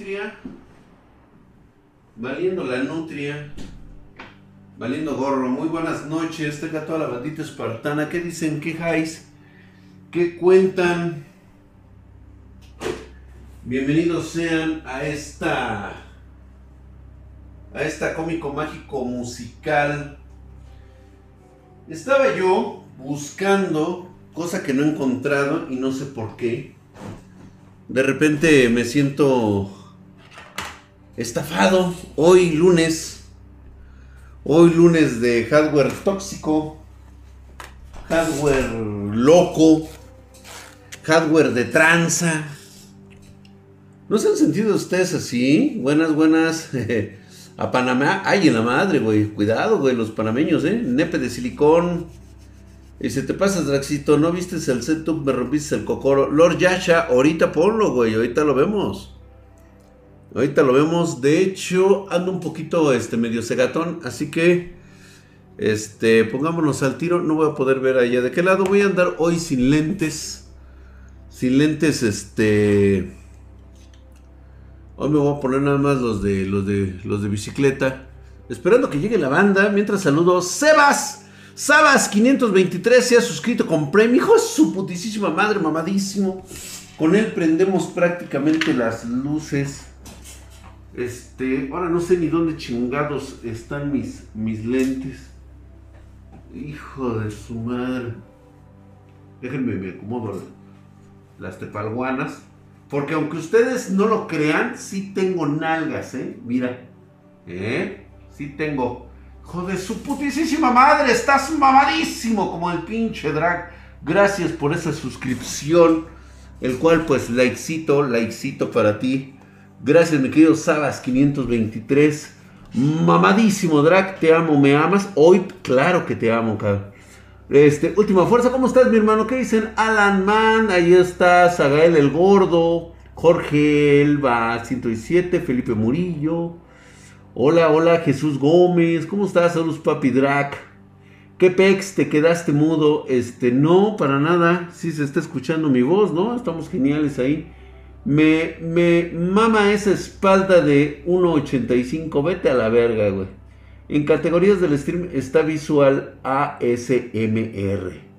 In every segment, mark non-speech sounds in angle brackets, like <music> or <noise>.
nutria. Valiendo la nutria. Valiendo gorro. Muy buenas noches. Tenga toda la bandita espartana. ¿Qué dicen? ¿Qué jais? ¿Qué cuentan? Bienvenidos sean a esta. A esta cómico mágico musical. Estaba yo buscando cosa que no he encontrado y no sé por qué. De repente me siento estafado. Hoy lunes. Hoy lunes de hardware tóxico. Hardware loco. Hardware de tranza. ¿No se han sentido ustedes así? Buenas, buenas. <laughs> A Panamá. Ay, en la madre, güey. Cuidado, güey. Los panameños, ¿eh? Nepe de silicón. Y se te pasa, Draxito, ¿no viste el setup? Me rompiste el cocoro. Lord Yasha, ahorita ponlo, güey, ahorita lo vemos. Ahorita lo vemos. De hecho, ando un poquito este, medio cegatón, así que este, pongámonos al tiro. No voy a poder ver allá de qué lado. Voy a andar hoy sin lentes. Sin lentes, este. Hoy me voy a poner nada más los de los de los de bicicleta. Esperando que llegue la banda. Mientras saludo, Sebas. Sabas 523 se ha suscrito con premio. Hijo de su putísima madre, mamadísimo. Con él prendemos prácticamente las luces. Este, ahora no sé ni dónde chingados están mis, mis lentes. Hijo de su madre. Déjenme, me acomodo las tepalguanas. Porque aunque ustedes no lo crean, sí tengo nalgas, ¿eh? Mira. ¿Eh? Sí tengo. Joder, su putísima madre, estás mamadísimo como el pinche drag. Gracias por esa suscripción, el cual pues likecito, likecito para ti. Gracias mi querido Sabas 523. Mamadísimo drag, te amo, me amas. Hoy, claro que te amo, cabrón. Este, última fuerza, ¿cómo estás, mi hermano? ¿Qué dicen? Alan Man, ahí está, Sagael el Gordo, Jorge Elba 107, Felipe Murillo. Hola, hola Jesús Gómez, ¿cómo estás? Saludos papi Drac. ¿Qué pex? ¿Te quedaste mudo? Este, no, para nada. Sí se está escuchando mi voz, ¿no? Estamos geniales ahí. Me, me mama esa espalda de 1.85. Vete a la verga, güey. En categorías del stream está visual ASMR.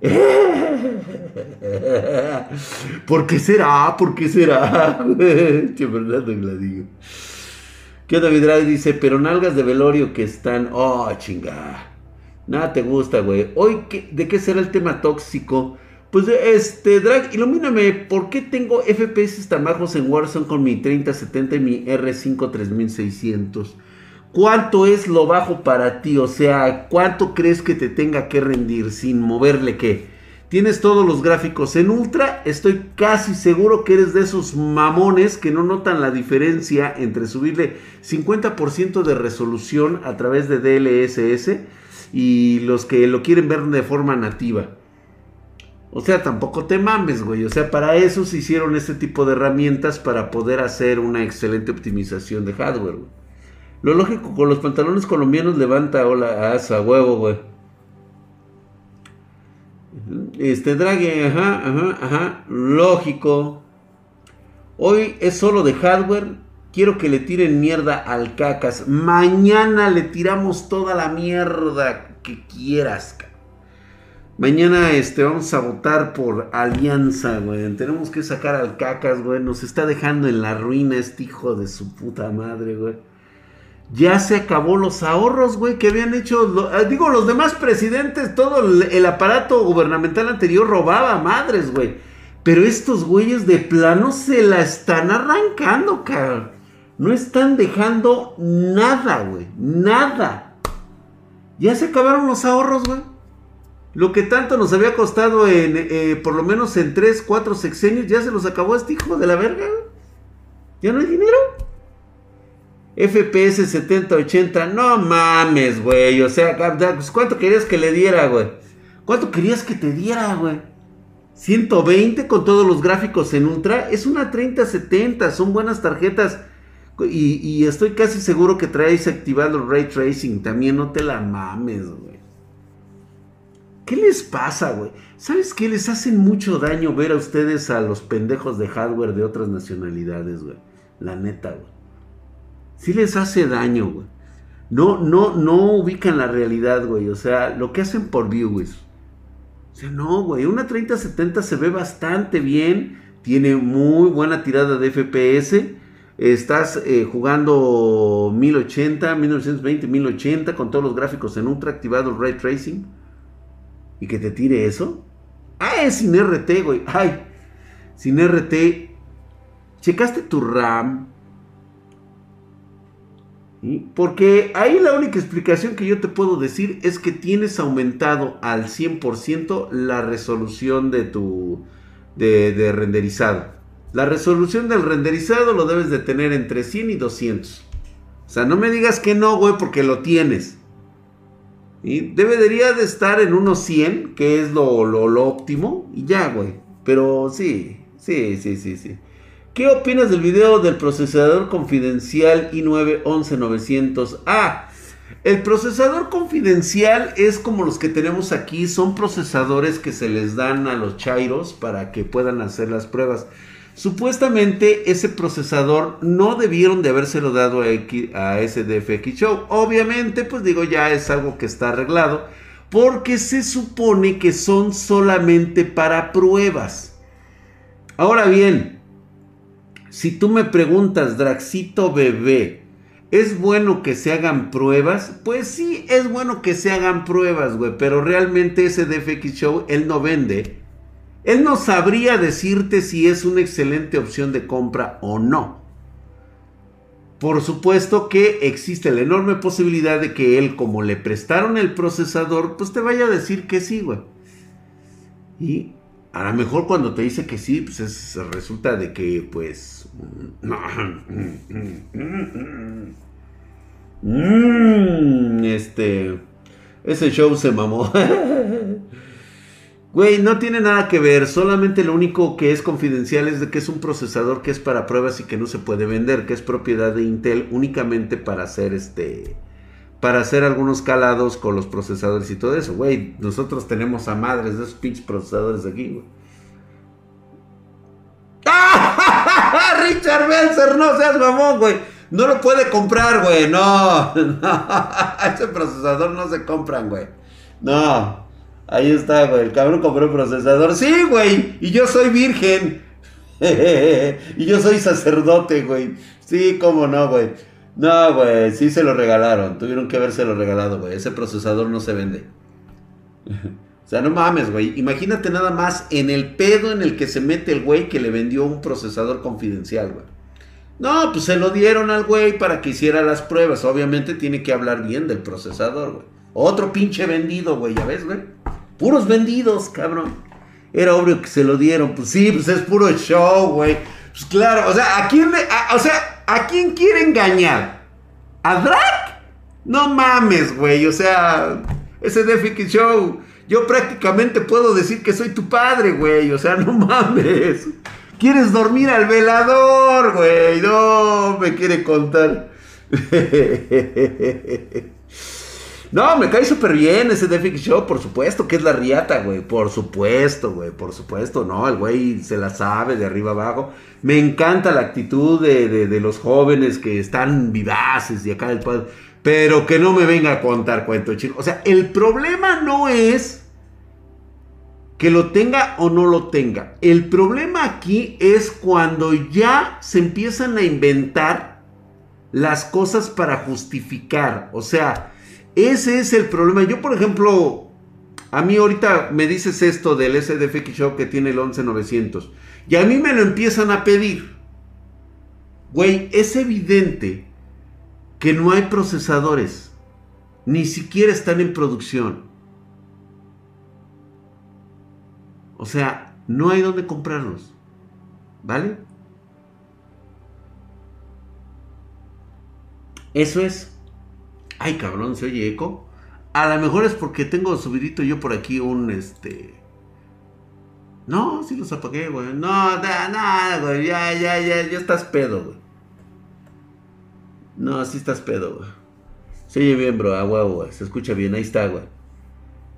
<laughs> ¿Por qué será? ¿Por qué será? <laughs> Che, la digo. ¿Qué David Drag dice? Pero nalgas de velorio que están. Oh, chinga. Nada te gusta, güey. Hoy, ¿de qué será el tema tóxico? Pues, este, Drag, ilumíname. ¿Por qué tengo FPS tan bajos en Warzone con mi 3070 y mi R5 3600? ¿Cuánto es lo bajo para ti? O sea, ¿cuánto crees que te tenga que rendir sin moverle qué? Tienes todos los gráficos en ultra. Estoy casi seguro que eres de esos mamones que no notan la diferencia entre subirle 50% de resolución a través de DLSS y los que lo quieren ver de forma nativa. O sea, tampoco te mames, güey. O sea, para eso se hicieron este tipo de herramientas para poder hacer una excelente optimización de hardware. Lo lógico con los pantalones colombianos levanta hola a huevo, güey. Este Drague, ajá, ajá, ajá, lógico. Hoy es solo de hardware. Quiero que le tiren mierda al cacas. Mañana le tiramos toda la mierda que quieras. Mañana este, vamos a votar por alianza, güey. Tenemos que sacar al cacas, güey. Nos está dejando en la ruina este hijo de su puta madre, güey ya se acabó los ahorros, güey, que habían hecho, ah, digo, los demás presidentes, todo el, aparato gubernamental anterior robaba madres, güey. Pero estos güeyes de plano se la están arrancando, cabrón. No están dejando nada, güey. Nada. Ya se acabaron los ahorros, güey. Lo que tanto nos había costado en, eh, por lo menos en 3, 4 sexenios, ya se los acabó este hijo de la verga. ¿Ya no hay dinero? FPS 70, 80. No mames, güey. O sea, pues, ¿cuánto querías que le diera, güey? ¿Cuánto querías que te diera, güey? 120 con todos los gráficos en ultra. Es una 3070. Son buenas tarjetas. Y, estoy casi seguro que traes activado el ray tracing. También no te la mames, güey. ¿Qué les pasa, güey? ¿Sabes qué? Les hacen mucho daño ver a ustedes a los pendejos de hardware de otras nacionalidades, güey. La neta, güey. Sí les hace daño, güey. No, no, no ubican la realidad, güey. O sea, lo que hacen por viewers. O sea, no, güey. Una 3070 se ve bastante bien. Tiene muy buena tirada de FPS. Estás eh, jugando 1080, 1920, 1080 con todos los gráficos en ultra activado el ray tracing. Y que te tire eso. Ah, es sin RT, güey. Ay, sin RT. Checaste tu RAM. Porque ahí la única explicación que yo te puedo decir es que tienes aumentado al 100% la resolución de tu de, renderizado. La resolución del renderizado lo debes de tener entre 100 y 200. O sea, no me digas que no, güey, porque lo tienes. Debería de estar en unos 100, que es lo, lo, lo óptimo. Y ya, güey. Pero sí, sí, sí, sí, sí. ¿Qué opinas del video del procesador confidencial i9 11900? Ah, el procesador confidencial es como los que tenemos aquí, son procesadores que se les dan a los chairos para que puedan hacer las pruebas. Supuestamente ese procesador no debieron de habérselo dado a, a SDFX Show. Obviamente, pues digo, ya es algo que está arreglado. Porque se supone que son solamente para pruebas. Ahora bien, si tú me preguntas, Draxito bebé, ¿es bueno que se hagan pruebas? Pues sí, es bueno que se hagan pruebas, güey, pero realmente ese Show, él no vende. Él no sabría decirte si es una excelente opción de compra o no. Por supuesto que existe la enorme posibilidad de que él, como le prestaron el procesador, pues te vaya a decir que sí, güey. Y a lo mejor cuando te dice que sí, pues resulta de que, pues. Mm, este. Ese show se mamó. <laughs> Güey, no tiene nada que ver. Solamente lo único que es confidencial es de que es un procesador que es para pruebas y que no se puede vender, que es propiedad de Intel únicamente para hacer este para hacer algunos calados con los procesadores y todo eso, güey. Nosotros tenemos a madres de esos pinches procesadores aquí, güey. <laughs> ¡Ah! <laughs> Richard Belzer, no seas mamón, güey. No lo puede comprar, güey. No, <laughs> Ese procesador no se compran, güey. No. Ahí está, güey. El cabrón compró un procesador. Sí, güey. Y yo soy virgen. <laughs> y yo soy sacerdote, güey. Sí, cómo no, güey. No, güey, sí se lo regalaron. Tuvieron que lo regalado, güey. Ese procesador no se vende. o sea, no mames, güey. Imagínate nada más en el pedo en el que se mete el güey que le vendió un procesador confidencial, güey. No, pues se lo dieron al güey para que hiciera las pruebas. Obviamente tiene que hablar bien del procesador, güey. Otro pinche vendido, güey, ya ves, güey. Puros vendidos, cabrón. Era obvio que se lo dieron. Pues sí, pues es puro show, güey. Pues claro, o sea, ¿a quién le, o sea, ¿a quién quiere engañar? ¿A Drac? No mames, güey, o sea, ese DFX Show, yo prácticamente puedo decir que soy tu padre, güey, o sea, <laughs> no mames. ¿Quieres dormir al velador, güey? No, me quiere contar. <laughs> No, me cae súper bien ese DFX Show, por supuesto que es la riata, güey. Por supuesto, güey, por supuesto, no, el güey se la sabe de arriba abajo. Me encanta la actitud de, los jóvenes que están vivaces y acá del padre. Pero que no me venga a contar cuento, chico. O sea, el problema no es que lo tenga o no lo tenga. El problema aquí es cuando ya se empiezan a inventar las cosas para justificar. O sea, ese es el problema. Yo, por ejemplo, a mí ahorita me dices esto del SDFX Show que tiene el 11900. Y a mí me lo empiezan a pedir. Güey, es evidente que no hay procesadores. Ni siquiera están en producción. O sea, no hay dónde comprarlos. ¿Vale? Eso es. Ay, cabrón, se oye eco. A lo mejor es porque tengo subidito yo por aquí un este. No, sí los apagué, güey. No, nada, güey. Ya, ya, ya, ya estás pedo, güey. No, sí estás pedo, güey. Se oye bien, bro. Ah, güey. Se escucha bien. Ahí está, güey.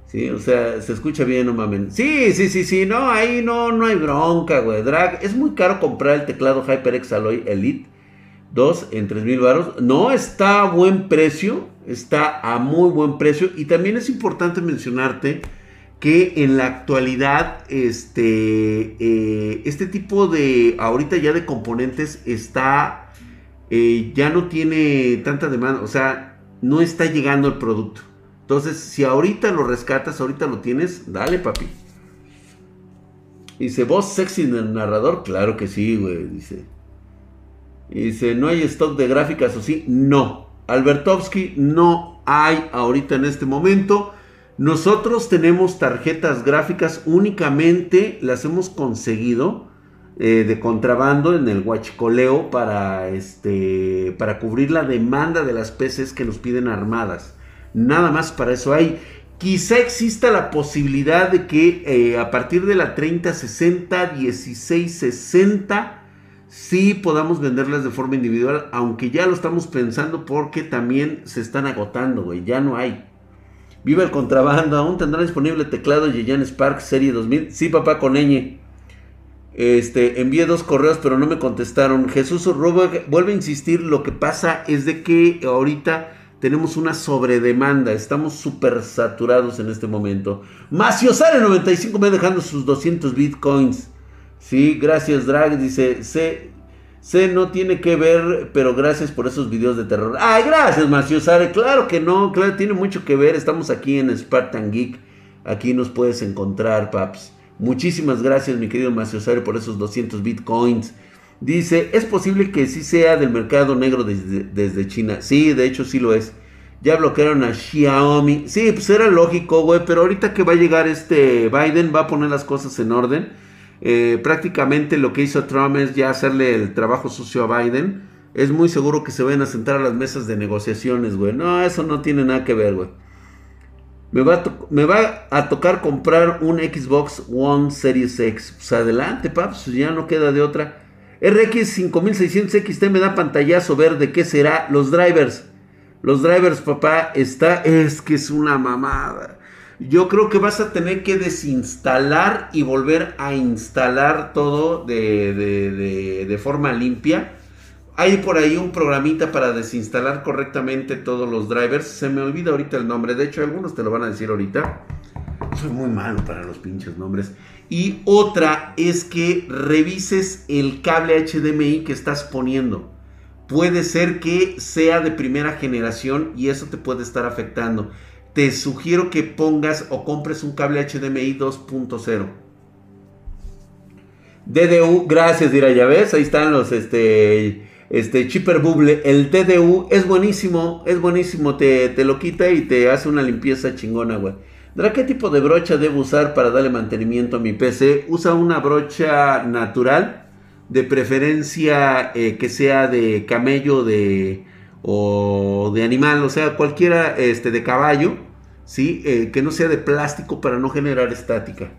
Sí, o sea, se escucha bien, no mames. Sí, sí, sí, sí. No, ahí no, no hay bronca, güey. Drag. Es muy caro comprar el teclado HyperX Alloy Elite Dos en 3 mil baros. No está a buen precio. Está a muy buen precio. Y también es importante mencionarte que en la actualidad este, eh, este tipo de, ahorita ya de componentes está, eh, ya no tiene tanta demanda, o sea, no está llegando el producto. Entonces, si ahorita lo rescatas, ahorita lo tienes, dale papi. Dice, ¿voz sexy en el narrador? Claro que sí, güey, dice. Dice, ¿no hay stock de gráficas o sí? No. Albertovsky, no hay ahorita en este momento. Nosotros tenemos tarjetas gráficas únicamente, las hemos conseguido eh, de contrabando en el huachicoleo para, este, para cubrir la demanda de las PCs que nos piden armadas. Nada más para eso hay. Quizá exista la posibilidad de que eh, a partir de la 3060, 1660, sí podamos venderlas de forma individual, aunque ya lo estamos pensando porque también se están agotando, güey, ya no hay. Viva el contrabando. ¿Aún tendrá disponible teclado Yeyan Spark Serie 2000? Sí, papá, con. Este, envié dos correos, pero no me contestaron. Jesús vuelve a insistir. Lo que pasa es de que ahorita tenemos una sobredemanda. Estamos súper saturados en este momento. Maciosare95 me dejando sus 200 bitcoins. Sí, gracias, Drag. Dice, sé, Sé no tiene que ver, pero gracias por esos videos de terror. Ay, gracias, Macio Sare. Claro que no, claro, tiene mucho que ver. Estamos aquí en Spartan Geek. Aquí nos puedes encontrar, paps. Muchísimas gracias, mi querido Macio Sare, por esos 200 bitcoins. Dice, ¿es posible que sí sea del mercado negro desde, desde China? Sí, de hecho sí lo es. Ya bloquearon a Xiaomi. Sí, pues era lógico, güey. Pero ahorita que va a llegar este Biden, va a poner las cosas en orden eh, prácticamente lo que hizo Trump es ya hacerle el trabajo sucio a Biden. Es muy seguro que se vayan a sentar a las mesas de negociaciones, güey. No, eso no tiene nada que ver, güey. Me va, a me va a tocar comprar un Xbox One Series X. Pues adelante, paps, pues ya no queda de otra. RX 5600 XT me da pantallazo verde. ¿Qué será? Los drivers. Los drivers, papá, está. Es que es una mamada yo creo que vas a tener que desinstalar y volver a instalar todo de, forma limpia. Hay por ahí un programita para desinstalar correctamente todos los drivers. Se me olvida ahorita el nombre. De hecho, algunos te lo van a decir ahorita. Soy muy malo para los pinches nombres. Y otra es que revises el cable HDMI que estás poniendo. Puede ser que sea de primera generación y eso te puede estar afectando te sugiero que pongas o compres un cable HDMI 2.0. DDU, gracias, dirá, ya ves, ahí están los, este, este, Chipper Bubble. El DDU es buenísimo, es buenísimo, te, te lo quita y te hace una limpieza chingona, güey. ¿qué tipo de brocha debo usar para darle mantenimiento a mi PC? Usa una brocha natural, de preferencia eh, que sea de camello de, o de animal, o sea, cualquiera este, de caballo, ¿sí? Eh, que no sea de plástico para no generar estática.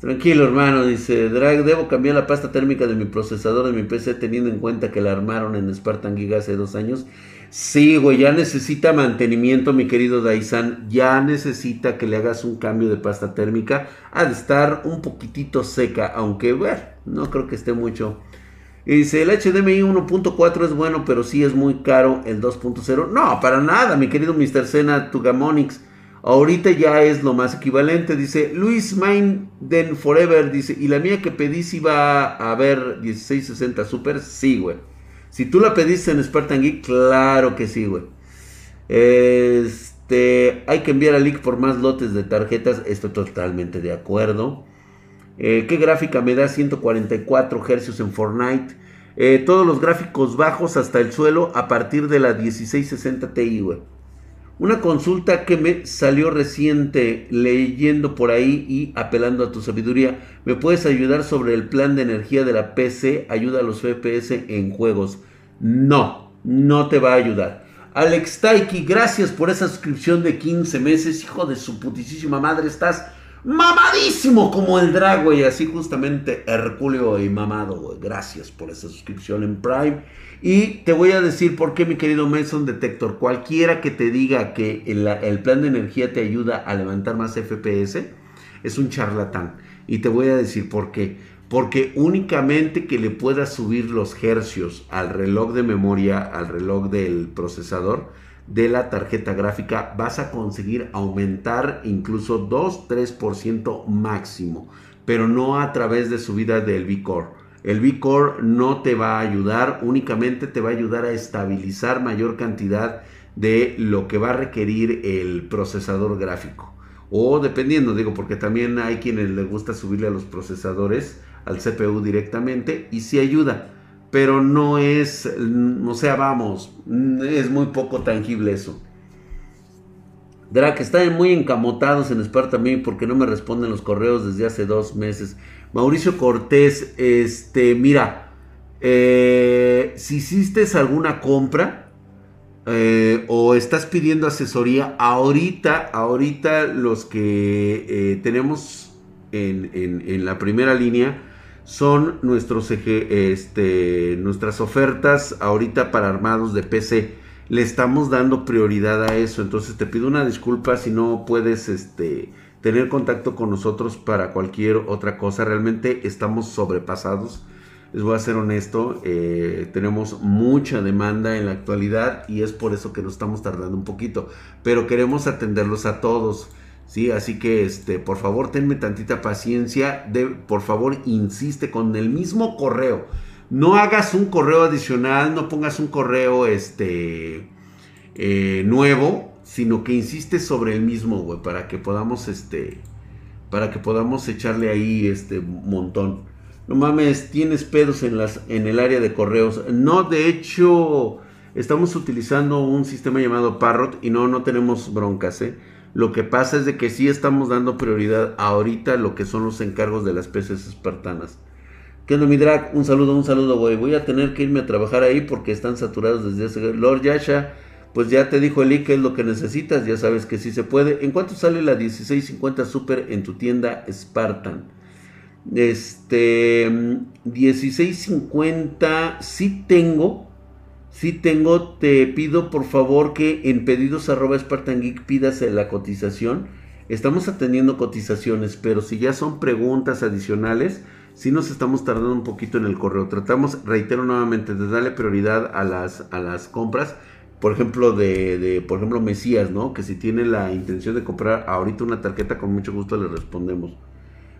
Tranquilo, hermano, dice Drag, debo cambiar la pasta térmica de mi procesador de mi PC teniendo en cuenta que la armaron en Spartan Giga hace dos años. Sí, güey, ya necesita mantenimiento, mi querido Daisan. Ya necesita que le hagas un cambio de pasta térmica. Ha de estar un poquitito seca, aunque, bueno, no creo que esté mucho. Y dice, el HDMI 1.4 es bueno, pero sí es muy caro el 2.0. No, para nada, mi querido Mr. Sena Tugamonix. Ahorita ya es lo más equivalente. Dice Luis Then Forever. Dice, ¿y la mía que pedí si va a haber 1660 Super? Sí, güey. Si tú la pediste en Spartan Geek, claro que sí, güey. Este, hay que enviar a Leak por más lotes de tarjetas. Estoy totalmente de acuerdo. Eh, ¿Qué gráfica me da 144 Hz en Fortnite? Eh, todos los gráficos bajos hasta el suelo a partir de la 1660 Ti, güey. Una consulta que me salió reciente leyendo por ahí y apelando a tu sabiduría. ¿Me puedes ayudar sobre el plan de energía de la PC? Ayuda a los FPS en juegos. No, no te va a ayudar. Alex Taiki, gracias por esa suscripción de 15 meses. Hijo de su putísima madre, estás mamadísimo como el drag, güey. Así justamente Herculeo y mamado. Gracias por esa suscripción en Prime. Y te voy a decir por qué, mi querido Mason Detector. Cualquiera que te diga que el, el plan de energía te ayuda a levantar más FPS es un charlatán. Y te voy a decir por qué. porque únicamente que le puedas subir los hercios al reloj de memoria, al reloj del procesador de la tarjeta gráfica, vas a conseguir aumentar incluso 2-3% máximo, pero no a través de subida del V-Core. El V-Core no te va a ayudar, únicamente te va a ayudar a estabilizar mayor cantidad de lo que va a requerir el procesador gráfico. O dependiendo, digo, porque también hay quienes les gusta subirle a los procesadores al CPU directamente y sí ayuda, pero no es, o sea, vamos, es muy poco tangible eso. Drac, están muy encamotados en Sparta también porque no me responden los correos desde hace dos meses. Mauricio Cortés, este, mira, eh, si hiciste alguna compra eh, o estás pidiendo asesoría, ahorita, ahorita los que eh, tenemos en, en, la primera línea, son nuestros este, nuestras ofertas ahorita para armados de PC. Le estamos dando prioridad a eso. Entonces te pido una disculpa si no puedes este, tener contacto con nosotros para cualquier otra cosa. Realmente estamos sobrepasados. Les voy a ser honesto, eh, tenemos mucha demanda en la actualidad y es por eso que nos estamos tardando un poquito. Pero queremos atenderlos a todos. ¿Sí? Así que, este, por favor, tenme tantita paciencia. De, por favor, insiste con el mismo correo. No hagas un correo adicional, no pongas un correo, este, eh, nuevo, sino que insiste sobre el mismo, güey, para que podamos, este, para que podamos echarle ahí, este, montón. No mames, tienes pedos en, las, en el área de correos. No, de hecho, estamos utilizando un sistema llamado Parrot y no, no tenemos broncas, ¿eh? Lo que pasa es de que sí estamos dando prioridad ahorita a lo que son los encargos de las peces espartanas. ¿Qué onda, mi drag? Un saludo, un saludo, güey. Voy a tener que irme a trabajar ahí porque están saturados desde hace... Lord Yasha, pues ya te dijo Eli que es lo que necesitas. Ya sabes que sí se puede. ¿En cuánto sale la 1650 Super en tu tienda Spartan? Este... 1650 sí tengo si tengo, te pido por favor que en pedidos arroba Geek pidas la cotización. Estamos atendiendo cotizaciones, pero si ya son preguntas adicionales, si nos estamos tardando un poquito en el correo. Tratamos, reitero nuevamente, de darle prioridad a las, a las compras. Por ejemplo, de, de, por ejemplo, Mesías, ¿no? Que si tiene la intención de comprar ahorita una tarjeta, con mucho gusto le respondemos.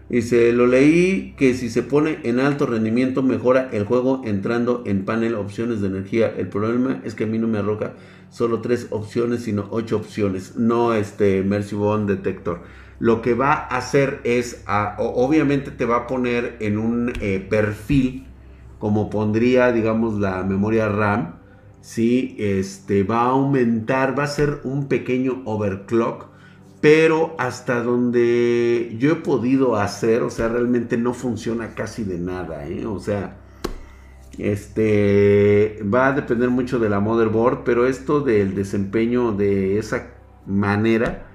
Dice, lo leí que si se pone en alto rendimiento mejora el juego entrando en panel opciones de energía. El problema es que a mí no me arroja solo tres opciones, sino ocho opciones. No este Mercy Bond Detector. Lo que va a hacer es, obviamente te va a poner en un eh, perfil, como pondría, digamos, la memoria RAM. Sí, este va a aumentar, va a ser un pequeño overclock pero hasta donde yo he podido hacer, o sea, realmente no funciona casi de nada, ¿eh? O sea, este va a depender mucho de la motherboard, pero esto del desempeño de esa manera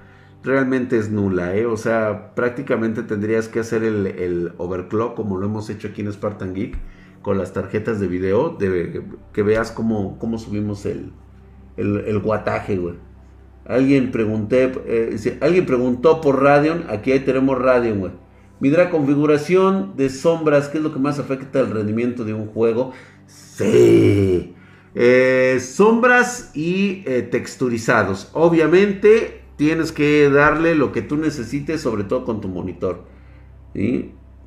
realmente es nula, ¿eh? O sea, prácticamente tendrías que hacer el, overclock como lo hemos hecho aquí en Spartan Geek con las tarjetas de video, de, que veas cómo, cómo subimos el, el, el guataje, güey. Alguien pregunté, eh, alguien preguntó por Radeon, aquí ahí tenemos Radeon, güey. Midra configuración de sombras, ¿qué es lo que más afecta el rendimiento de un juego? Sí. Eh, sombras y eh, texturizados. Obviamente tienes que darle lo que tú necesites, sobre todo con tu monitor.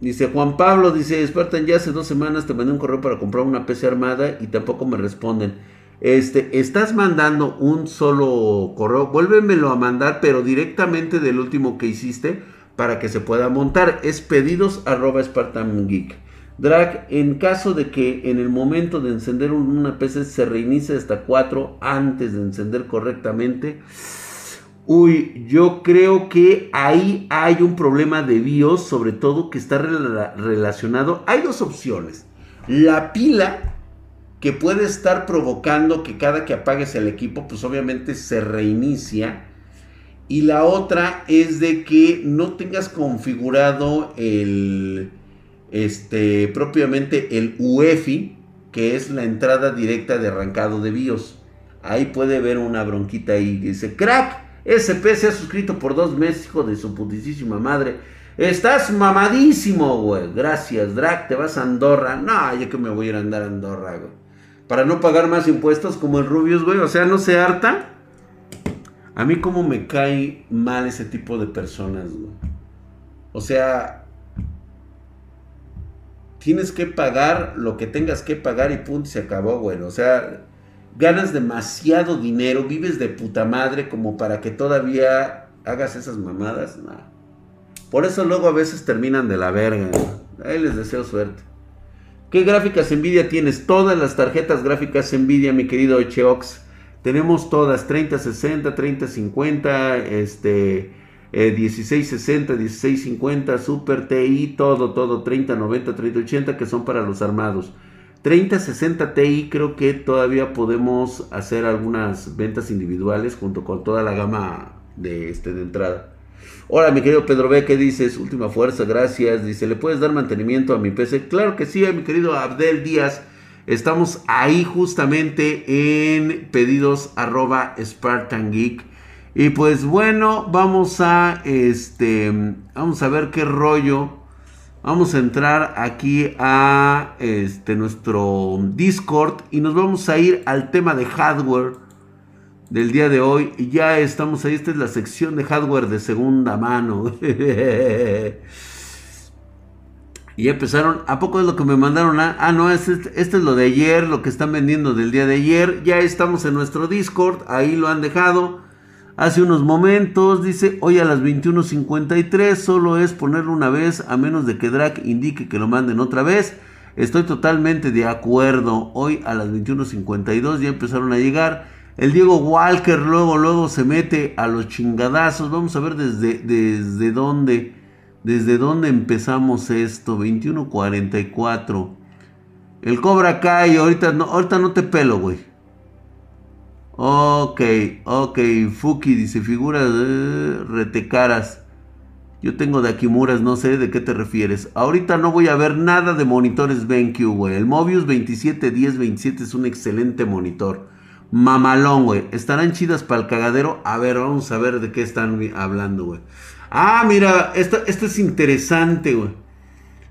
Dice Juan Pablo, dice, Spartan, ya hace dos semanas te mandé un correo para comprar una PC armada y tampoco me responden. Este, estás mandando un solo correo, vuélvemelo a mandar, pero directamente del último que hiciste para que se pueda montar. Es pedidos arroba Spartan Geek. Drag, en caso de que en el momento de encender una PC se reinicie hasta 4 antes de encender correctamente. Uy, yo creo que ahí hay un problema de BIOS, sobre todo que está relacionado. Hay dos opciones. La pila que puede estar provocando que cada que apagues el equipo, pues obviamente se reinicia. Y la otra es de que no tengas configurado el, este, propiamente el UEFI, que es la entrada directa de arrancado de BIOS. Ahí puede ver una bronquita ahí. Dice, crack, SP se ha suscrito por dos meses, hijo de su putísima madre. Estás mamadísimo, güey. Gracias, Drac. Te vas a Andorra. No, yo que me voy a ir a andar a Andorra, güey. Para no pagar más impuestos como el Rubius, güey. O sea, no se harta. A mí como me cae mal ese tipo de personas, güey. O sea, tienes que pagar lo que tengas que pagar y punto, se acabó, güey. O sea, ganas demasiado dinero, vives de puta madre como para que todavía hagas esas mamadas. Por eso luego a veces terminan de la verga. Ahí les deseo suerte. ¿Qué gráficas Nvidia tienes? Todas las tarjetas gráficas Nvidia, mi querido Cheox. Tenemos todas, 3060, 3050, este, 1660, eh, 1650, Super TI, todo, todo, 3090, 3080, que son para los armados. 3060 Ti creo que todavía podemos hacer algunas ventas individuales junto con toda la gama de, este, de entrada. Hola, mi querido Pedro B, ¿qué dices? Última fuerza, gracias. Dice, ¿le puedes dar mantenimiento a mi PC? Claro que sí, mi querido Abdel Díaz. Estamos ahí justamente en pedidos arroba Spartan Geek. Y pues bueno, vamos a este vamos a ver qué rollo. Vamos a entrar aquí a este nuestro Discord y nos vamos a ir al tema de hardware del día de hoy. Ya estamos ahí, esta es la sección de hardware de segunda mano. <laughs> y empezaron, ¿a poco es lo que me mandaron? ah, no, este, este, es lo de ayer, lo que están vendiendo del día de ayer. Ya estamos en nuestro Discord, ahí lo han dejado. Hace unos momentos, dice, hoy a las 21.53 solo es ponerlo una vez, a menos de que Drac indique que lo manden otra vez. Estoy totalmente de acuerdo. Hoy a las 21.52 ya empezaron a llegar. El Diego Walker luego, luego se mete a los chingadazos. Vamos a ver desde, desde dónde. Desde dónde empezamos esto. 21.44. El Cobra Kai. Ahorita no, ahorita no te pelo, güey. Ok, ok. Fuki dice figuras de retecaras. Yo tengo de Akimuras, no sé de qué te refieres. Ahorita no voy a ver nada de monitores BenQ, güey. El Mobius 271027 es un excelente monitor. Mamalón, güey. ¿Estarán chidas para el cagadero? A ver, vamos a ver de qué están hablando, güey. Ah, mira, esto, esto es interesante, güey.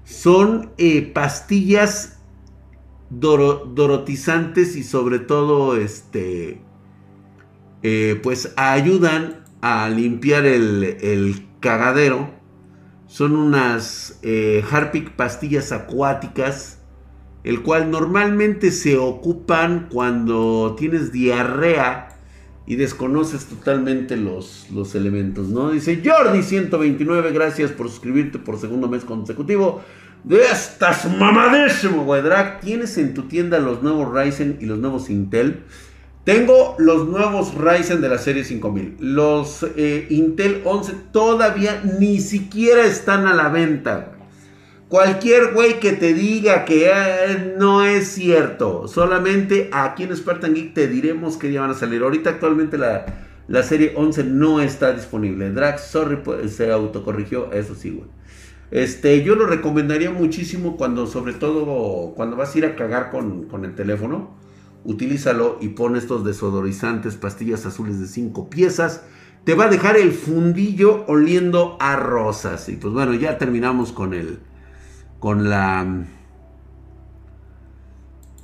Son eh, pastillas dorotizantes y sobre todo, este, eh, pues ayudan a limpiar el, cagadero. Son unas eh, Harpic pastillas acuáticas el cual normalmente se ocupan cuando tienes diarrea y desconoces totalmente los, los elementos, ¿no? Dice Jordi 129, gracias por suscribirte por segundo mes consecutivo. De estas mamadísimo, güey. ¿tienes en tu tienda los nuevos Ryzen y los nuevos Intel? Tengo los nuevos Ryzen de la serie 5000. Los eh, Intel 11 todavía ni siquiera están a la venta. Cualquier güey que te diga que eh, no es cierto, solamente aquí en Spartan Geek te diremos que ya van a salir. Ahorita actualmente la, la serie 11 no está disponible. Drax, sorry, pues, se autocorrigió, eso sí, güey. Este, yo lo recomendaría muchísimo cuando, sobre todo, cuando vas a ir a cagar con, con el teléfono. Utilízalo y pon estos desodorizantes, pastillas azules de 5 piezas. Te va a dejar el fundillo oliendo a rosas. Y pues bueno, ya terminamos con el con la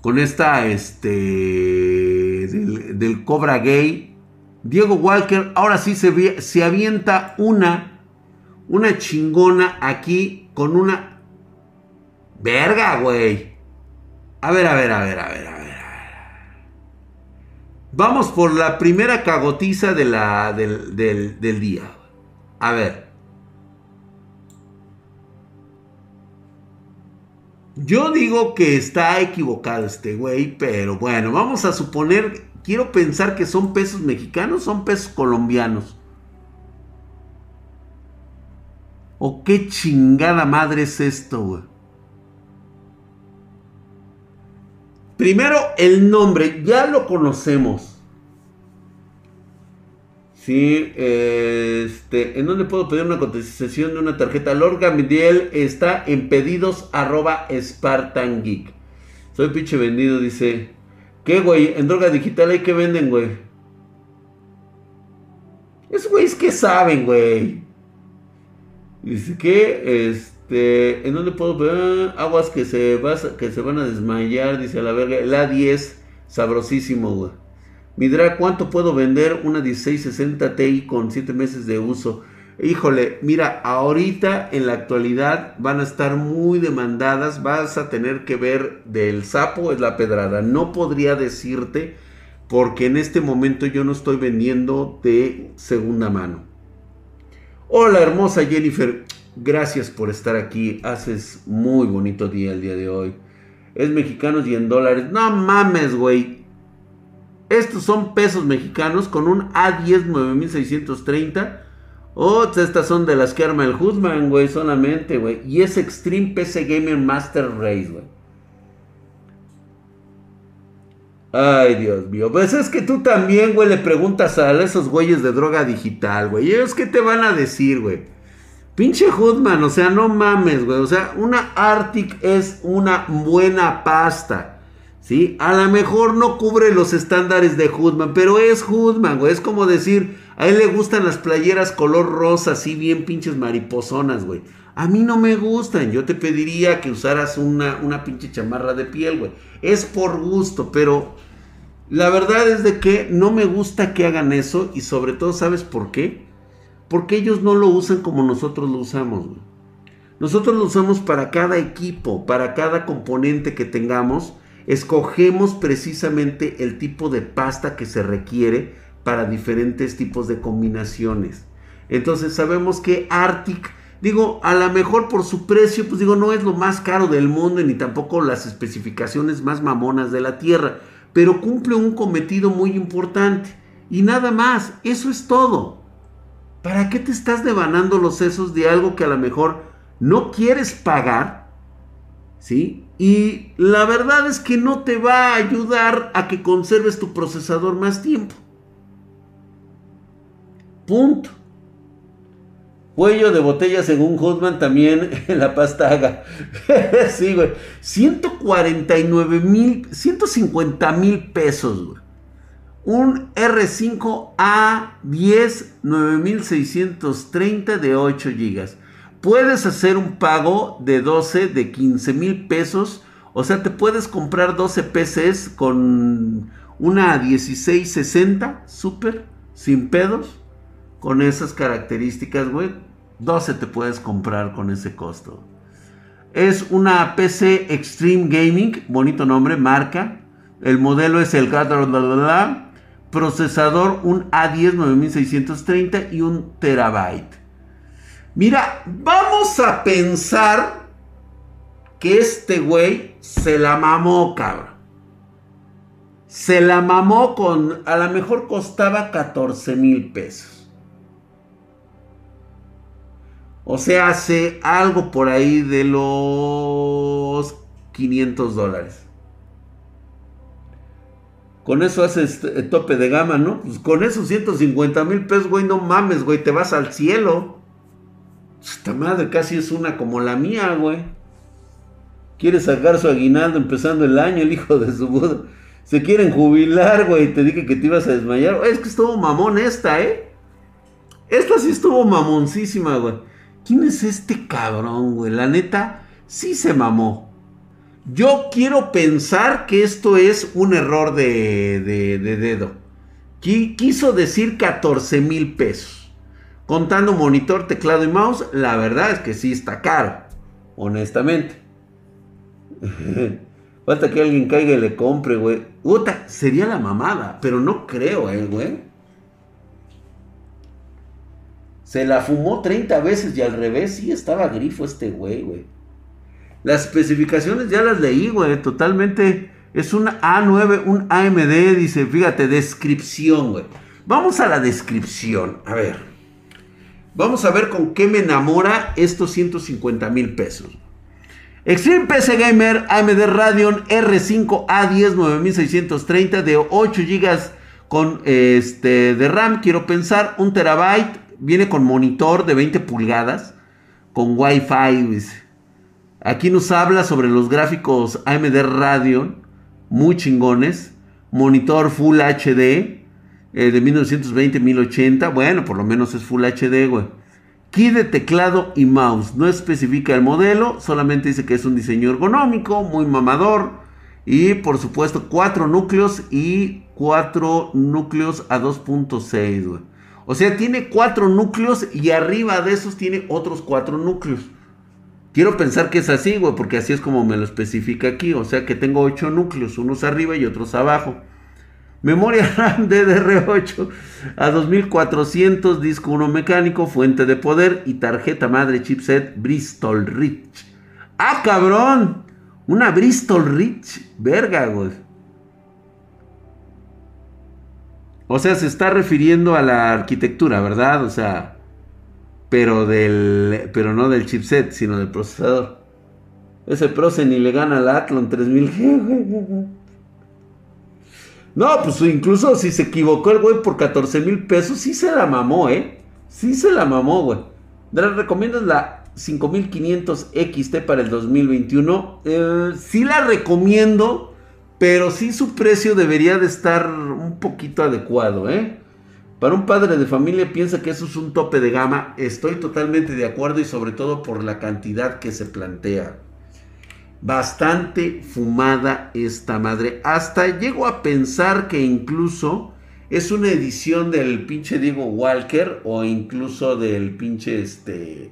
con esta este del, Cobra Gay Diego Walker ahora sí se, se avienta una una chingona aquí con una verga güey. A ver a ver a ver a ver a ver vamos por la primera cagotiza de la, del, del día. A ver Yo digo que está equivocado este güey, pero bueno, vamos a suponer, quiero pensar que son pesos mexicanos, son pesos colombianos. ¿O qué chingada madre es esto, güey? Primero, el nombre, ya lo conocemos. Sí, este, ¿en dónde puedo pedir una cotización de una tarjeta? Lord Gambiel está en pedidos arroba Spartan Geek. Soy pinche vendido, dice. ¿Qué, güey? En droga digital hay que venden, güey. Esos güeyes que saben, güey. Dice que, este, ¿en dónde puedo ver? Aguas que se, que se van a desmayar, dice a la verga. La 10, sabrosísimo, güey. Midra, ¿cuánto puedo vender una 1660 Ti con 7 meses de uso? Híjole, mira, ahorita en la actualidad van a estar muy demandadas, vas a tener que ver del sapo es la pedrada. No podría decirte porque en este momento yo no estoy vendiendo de segunda mano. Hola hermosa Jennifer, gracias por estar aquí, haces muy bonito día el día de hoy. Es mexicanos y en dólares. No mames, güey. Estos son pesos mexicanos con un A10 9630 Oh, estas son de las que arma el Husman, güey, solamente, güey. Y es Extreme PC Gamer Master Race, güey. Ay, Dios mío. Pues es que tú también, güey, le preguntas a esos güeyes de droga digital, güey. ¿Ellos qué te van a decir, güey? Pinche Hudman, o sea, no mames, güey. O sea, una Arctic es una buena pasta. ¿Sí? A lo mejor no cubre los estándares de Hudman, pero es Hudman, güey. Es como decir, a él le gustan las playeras color rosa, así bien pinches mariposonas, güey. A mí no me gustan. Yo te pediría que usaras una, una pinche chamarra de piel, güey. Es por gusto, pero la verdad es de que no me gusta que hagan eso y sobre todo, ¿sabes por qué? Porque ellos no lo usan como nosotros lo usamos. Nosotros lo usamos para cada equipo, para cada componente que tengamos. Escogemos precisamente el tipo de pasta que se requiere para diferentes tipos de combinaciones. Entonces sabemos que Arctic, digo, a lo mejor por su precio, pues digo, no es lo más caro del mundo ni tampoco las especificaciones más mamonas de la Tierra, pero cumple un cometido muy importante. Y nada más, eso es todo. ¿Para qué te estás devanando los sesos de algo que a lo mejor no quieres pagar? ¿Sí? Y la verdad es que no te va a ayudar a que conserves tu procesador más tiempo. Punto. Cuello de botella según Hotman también <laughs> en la pasta haga. <laughs> sí, güey. 149 mil, 150 mil pesos, güey. Un R5A10 9630 de 8 gigas. Puedes hacer un pago de 12 de 15 mil pesos. O sea, te puedes comprar 12 PCs con una 1660 super sin pedos con esas características, güey, 12 te puedes comprar con ese costo. Es una PC Extreme Gaming, bonito nombre, marca. El modelo es el procesador un A10 9630 y un terabyte. Mira, vamos a pensar que este güey se la mamó, cabrón. Se la mamó con, a lo mejor costaba 14 mil pesos. O sea, hace algo por ahí de los 500 dólares. Con eso haces eh, tope de gama, ¿no? Pues con esos 150 mil pesos, güey, no mames, güey, te vas al cielo. Esta madre casi es una como la mía, güey. Quiere sacar su aguinaldo empezando el año, el hijo de su boda. Se quieren jubilar, güey. Te dije que te ibas a desmayar. Es que estuvo mamón esta, ¿eh? Esta sí estuvo mamoncísima, güey. ¿Quién es este cabrón, güey? La neta, sí se mamó. Yo quiero pensar que esto es un error de, dedo. Quiso decir 14 mil pesos. Contando monitor, teclado y mouse, la verdad es que sí está caro. Honestamente. <laughs> Falta que alguien caiga y le compre, güey. Uta, sería la mamada, pero no creo, eh, güey. Se la fumó 30 veces y al revés, sí estaba grifo este güey, güey. Las especificaciones ya las leí, güey. Totalmente. Es un A9, un AMD, dice, fíjate, descripción, güey. Vamos a la descripción. A ver. Vamos a ver con qué me enamora estos 150 mil pesos. Extreme PC Gamer AMD Radeon R5 A10 9630 de 8 GB con este de RAM. Quiero pensar, un terabyte viene con monitor de 20 pulgadas, con Wi-Fi. Aquí nos habla sobre los gráficos AMD Radeon, muy chingones. Monitor Full HD eh, de 1920-1080. Bueno, por lo menos es Full HD, güey. Key de teclado y mouse. No especifica el modelo, solamente dice que es un diseño ergonómico, muy mamador. Y por supuesto, cuatro núcleos y cuatro núcleos a 2.6, O sea, tiene cuatro núcleos y arriba de esos tiene otros cuatro núcleos. Quiero pensar que es así, güey, porque así es como me lo especifica aquí. O sea que tengo ocho núcleos, unos arriba y otros abajo. Memoria <laughs> RAM DDR8 a 2400, disco 1 mecánico, fuente de poder y tarjeta madre chipset Bristol Rich. ¡Ah, cabrón! Una Bristol Rich. Verga, güey. O sea, se está refiriendo a la arquitectura, ¿verdad? O sea, pero del pero no del chipset, sino del procesador. Ese proce ni le gana al Athlon 3000G. No, pues incluso si se equivocó el güey por 14 mil pesos, sí se la mamó, ¿eh? Sí se la mamó, güey. ¿Le recomiendas la 5500 XT para el 2021? Eh, sí la recomiendo, pero sí su precio debería de estar un poquito adecuado, ¿eh? Para un padre de familia piensa que eso es un tope de gama. Estoy totalmente de acuerdo y sobre todo por la cantidad que se plantea. Bastante fumada esta madre. Hasta llego a pensar que incluso es una edición del pinche Diego Walker o incluso del pinche este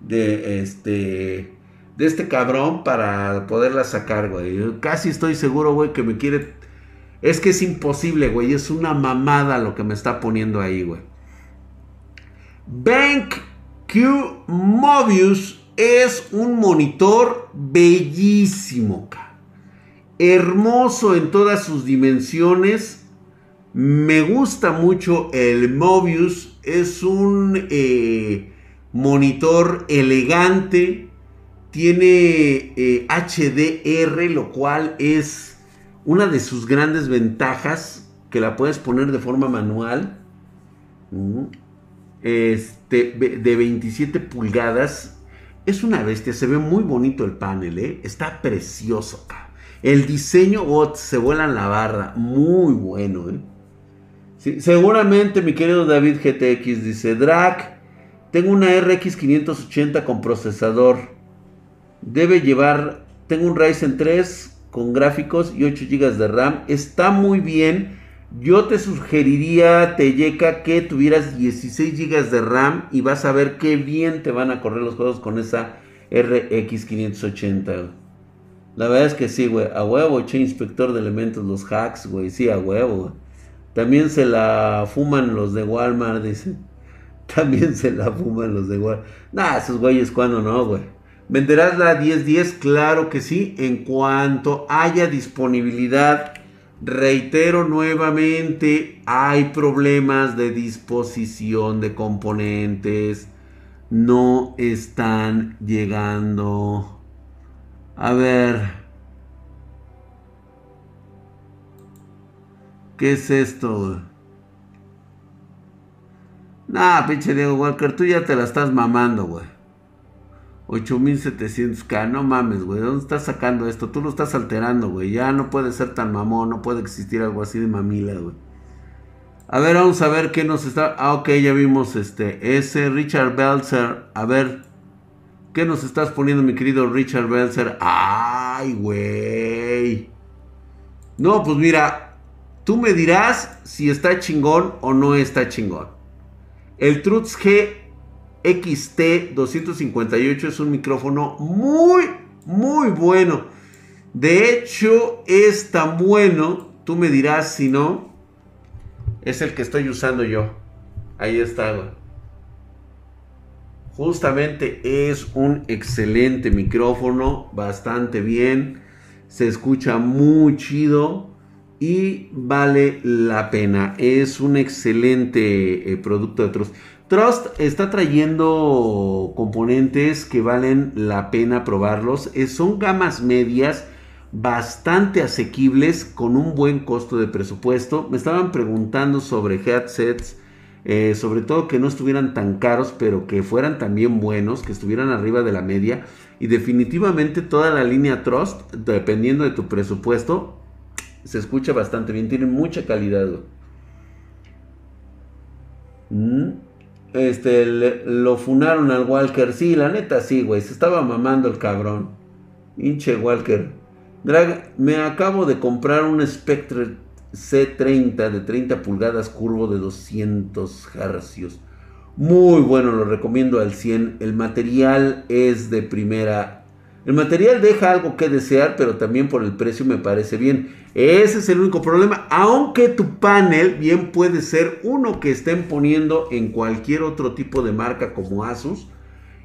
de este de este cabrón para poderla sacar, güey. casi estoy seguro, güey, que me quiere es que es imposible, güey, es una mamada lo que me está poniendo ahí, güey. Bank Q Mobius es un monitor bellísimo, hermoso en todas sus dimensiones. Me gusta mucho el Mobius. Es un eh, monitor elegante. Tiene HDR, eh, lo cual es una de sus grandes ventajas. Que la puedes poner de forma manual. Mm. Este, de 27 pulgadas es una bestia, se ve muy bonito el panel, ¿eh? Está precioso, El diseño, oh, se vuela en la barra. Muy bueno, ¿eh? seguramente, mi querido David GTX dice, Drac, tengo una RX 580 con procesador. Debe llevar, tengo un Ryzen 3 con gráficos y 8 GB de RAM. Está muy bien yo te sugeriría, Teyeka, que tuvieras 16 GB de RAM y vas a ver qué bien te van a correr los juegos con esa RX 580. La verdad es que sí, güey. A huevo, che, inspector de elementos, los hacks, güey. Sí, a huevo. También se la fuman los de Walmart, dice. <laughs> También se la fuman los de Walmart. Nah, esos güeyes, cuando no, güey? ¿Venderás la 1010? Claro que sí. En cuanto haya disponibilidad Reitero nuevamente, hay problemas de disposición de componentes. No están llegando. A ver. ¿Qué es esto? Nah, pinche Diego Walker, tú ya te la estás mamando, güey. 8700K, no mames, güey. ¿Dónde estás sacando esto? Tú lo estás alterando, güey. Ya no puede ser tan mamón, no puede existir algo así de mamila, güey. A ver, vamos a ver qué nos está. Ah, ok, ya vimos este. Ese Richard Belzer. A ver. ¿Qué nos estás poniendo, mi querido Richard Belzer? Ay, güey. No, pues mira. Tú me dirás si está chingón o no está chingón. El Truth G XT258 es un micrófono muy, muy bueno. De hecho, es tan bueno, tú me dirás si no, es el que estoy usando yo. Ahí está, Justamente es un excelente micrófono, bastante bien, se escucha muy chido y vale la pena. Es un excelente eh, producto de otros. Trust está trayendo componentes que valen la pena probarlos. Son gamas medias bastante asequibles con un buen costo de presupuesto. Me estaban preguntando sobre headsets, eh, sobre todo que no estuvieran tan caros, pero que fueran también buenos, que estuvieran arriba de la media. Y definitivamente toda la línea Trust, dependiendo de tu presupuesto, se escucha bastante bien. Tiene mucha calidad. Este, lo funaron al Walker. Sí, la neta sí, güey. Se estaba mamando el cabrón. Hinche Walker. Drag, me acabo de comprar un Spectre C30 de 30 pulgadas curvo de 200 hercios. Muy bueno, lo recomiendo al 100. El material es de primera el material deja algo que desear, pero también por el precio me parece bien. Ese es el único problema. Aunque tu panel bien puede ser uno que estén poniendo en cualquier otro tipo de marca como Asus.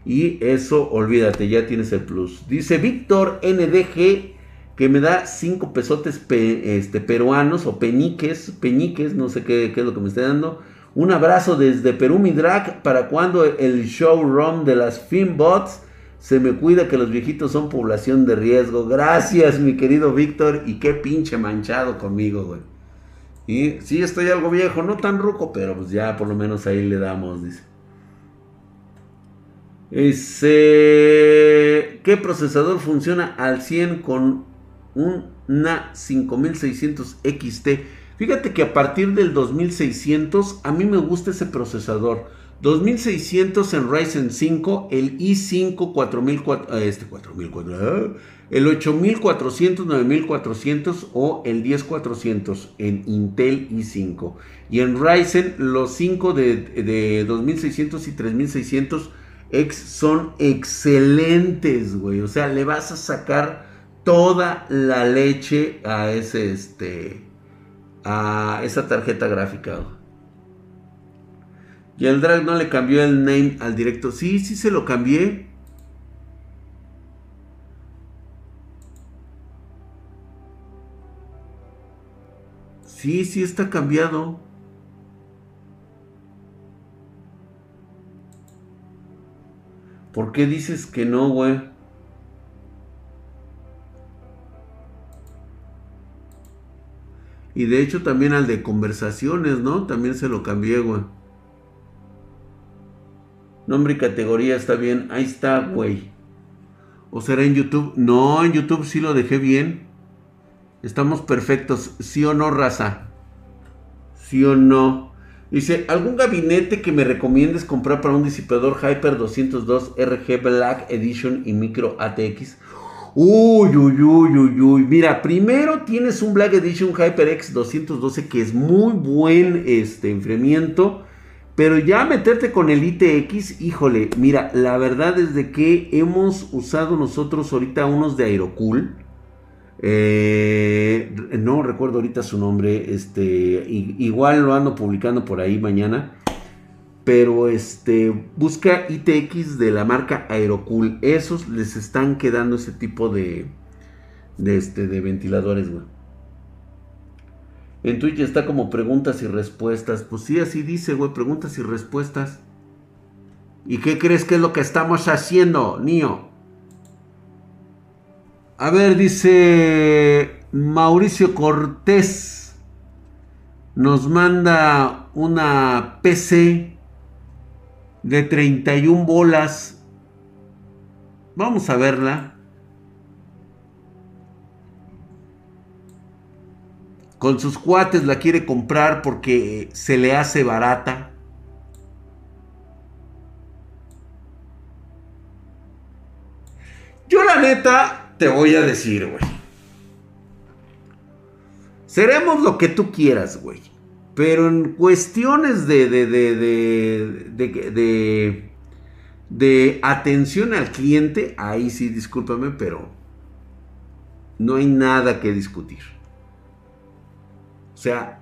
Y eso, olvídate, ya tienes el plus. Dice Víctor NDG que me da 5 pesotes este, peruanos o peniques, peñiques, no sé qué, es lo que me está dando. Un abrazo desde Perú, mi drag, para cuando el showroom de las Finbots se me cuida que los viejitos son población de riesgo. Gracias, mi querido Víctor. Y qué pinche manchado conmigo, güey. Y sí, estoy algo viejo, no tan ruco, pero pues ya por lo menos ahí le damos, dice. Ese, ¿Qué procesador funciona al 100 con una 5600 XT? Fíjate que a partir del 2600 a mí me gusta ese procesador. 2600 en Ryzen 5, el i5 4400, este 4400, el 8400, 9400 o el 10400 en Intel i5. Y en Ryzen los 5 de, de 2600 y 3600 X son excelentes, güey. O sea, le vas a sacar toda la leche a ese este a esa tarjeta gráfica. Y el drag no le cambió el name al directo. Sí, sí se lo cambié. Sí, sí está cambiado. ¿Por qué dices que no, güey? Y de hecho también al de conversaciones, ¿no? También se lo cambié, güey. Nombre y categoría está bien. Ahí está, güey. ¿O será en YouTube? No, en YouTube sí lo dejé bien. Estamos perfectos. ¿Sí o no, raza? ¿Sí o no? Dice, ¿algún gabinete que me recomiendes comprar para un disipador Hyper 202 RG Black Edition y Micro ATX? Uy, uy, uy, uy, uy. Mira, primero tienes un Black Edition HyperX 212 que es muy buen este, enfriamiento. Pero ya meterte con el ITX, híjole, mira, la verdad es de que hemos usado nosotros ahorita unos de Aerocool. Eh, no recuerdo ahorita su nombre, este, igual lo ando publicando por ahí mañana. Pero este, busca ITX de la marca Aerocool. Esos les están quedando ese tipo de, de, este, de ventiladores, güey. En Twitch está como preguntas y respuestas. Pues sí, así dice, güey, preguntas y respuestas. ¿Y qué crees que es lo que estamos haciendo, niño? A ver, dice Mauricio Cortés. Nos manda una PC de 31 bolas. Vamos a verla. Con sus cuates la quiere comprar porque se le hace barata. Yo la neta te voy a decir, güey. Seremos lo que tú quieras, güey. Pero en cuestiones de, de, de, de, de, atención al cliente, ahí sí, discúlpame, pero no hay nada que discutir. O sea,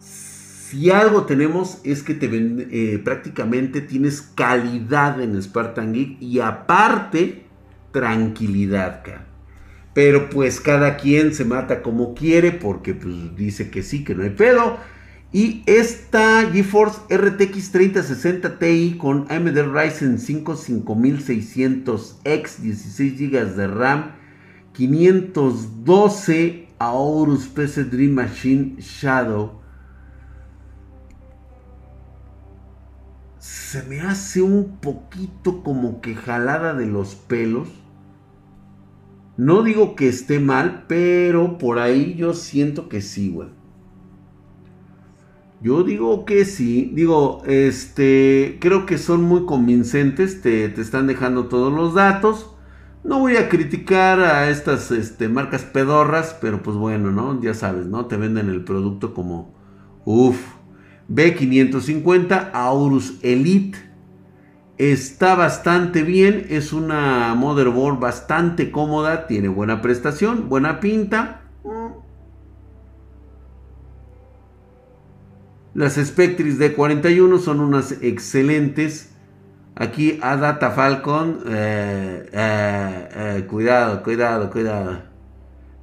si algo tenemos es que te eh, prácticamente tienes calidad en Spartan Geek y aparte tranquilidad, Pero pues cada quien se mata como quiere porque pues dice que sí, que no hay pedo. Y esta GeForce RTX 3060 Ti con AMD Ryzen 5 5600X, 16 GB de RAM, 512 Aorus PC Dream Machine Shadow se me hace un poquito como que jalada de los pelos. No digo que esté mal, pero por ahí yo siento que sí, güey. Yo digo que sí. Digo, este, creo que son muy convincentes. Te, te están dejando todos los datos. No voy a criticar a estas este, marcas pedorras, pero pues bueno, ¿no? Ya sabes, ¿no? Te venden el producto como, uff, B550 Aurus Elite. Está bastante bien, es una motherboard bastante cómoda, tiene buena prestación, buena pinta. Las Spectris D41 son unas excelentes Aquí a Data Falcon, eh, eh, eh, cuidado, cuidado, cuidado.